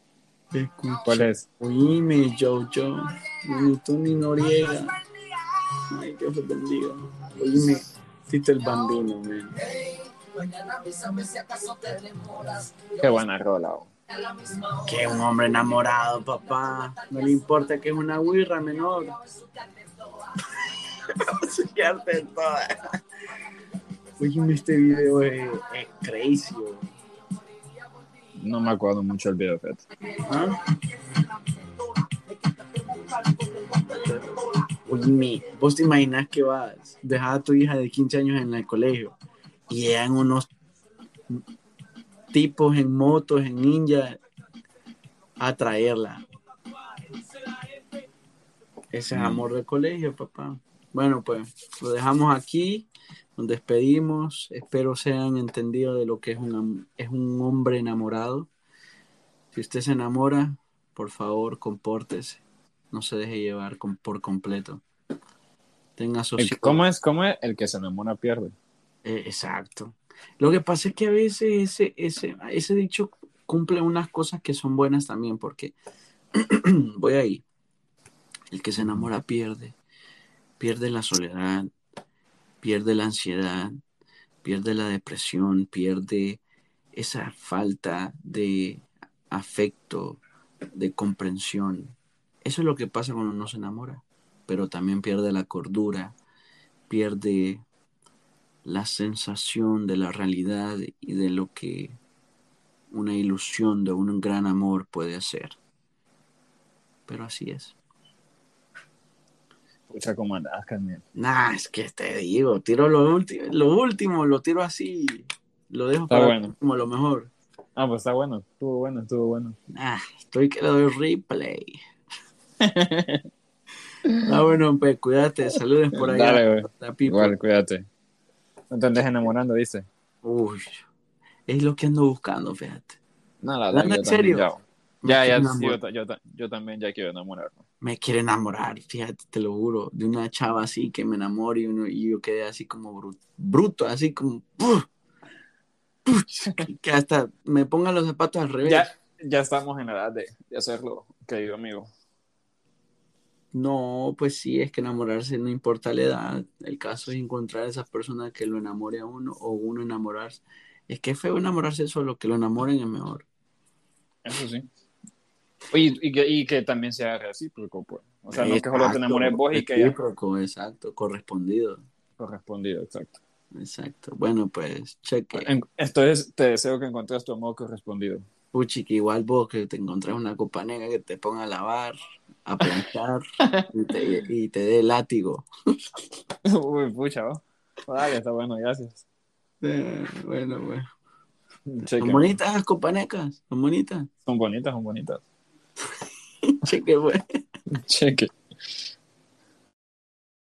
¿Cuál es? Oíme, Jojo, ni Noriega. Ay, Dios los bendiga. Oíme, Tito el Bambino, man. Qué buena rola. oh. Que un hombre enamorado, papá. No le importa que es una guirra menor. Vamos a quedarte en toda. Oye, este video es, es crazy. oh. No me acuerdo mucho el video, fíjate. ¿Ah? Oye, vos te imaginas que vas, dejar a tu hija de 15 años en el colegio y llegan unos tipos en motos, en ninja, a traerla. Ese es Mm. amor de colegio, papá. Bueno, pues lo dejamos aquí, nos despedimos. Espero sean entendidos de lo que es un, es un hombre enamorado. Si usted se enamora, por favor, compórtese. No se deje llevar con- por completo. Tenga sosiego. ¿Cómo es? ¿Cómo es? El que se enamora pierde. Eh, exacto. Lo que pasa es que a veces ese, ese, ese dicho cumple unas cosas que son buenas también, porque voy ahí. El que se enamora pierde. Pierde la soledad, pierde la ansiedad, pierde la depresión, pierde esa falta de afecto, de comprensión. Eso es lo que pasa cuando uno se enamora, pero también pierde la cordura, pierde la sensación de la realidad y de lo que una ilusión de un gran amor puede hacer. Pero así es. Pucha, como andas, Carmen. Nah, es que te digo, tiro lo último, lo último, lo tiro así, lo dejo Está para bueno. como lo mejor. Ah, pues está bueno. Estuvo bueno, estuvo bueno. Ah, estoy que le doy replay. Ah, bueno, pues cuídate, saludes por allá. Dale, güey. La. Igual, cuídate. No te andes enamorando, dice. Uy, es lo que ando buscando, fíjate. No, la verdad, en también serio. Ya, ya, quiero sí, yo, también ya quiero enamorarme. me quiere enamorar, fíjate, te lo juro, de una chava así que me enamore y, uno, y yo quedé así como bru- bruto, así como que hasta me pongan los zapatos al revés. Ya, ya estamos en la edad de, de hacerlo, querido amigo. No, pues sí, es que enamorarse no importa la edad. El caso es encontrar a esa persona que lo enamore a uno o uno enamorarse. Es que es feo enamorarse solo, que lo enamoren es mejor. Eso sí. Oye, y que, y que también sea recíproco, pues. O sea, no que solo te Exacto, enamores vos y que recíproco, exacto, correspondido. correspondido, exacto. Exacto. Bueno, pues, cheque. En- Entonces, te deseo que encuentres tu amor correspondido. Puchi, que igual vos que te encontrás una copa negra que te ponga a lavar, a planchar y te, y te dé látigo. Uy, pucha, ¿no? Vale, está bueno, gracias. Eh, bueno, bueno. Son bonitas las copanecas, son bonitas. Son bonitas, son bonitas. Cheque, güey. Cheque.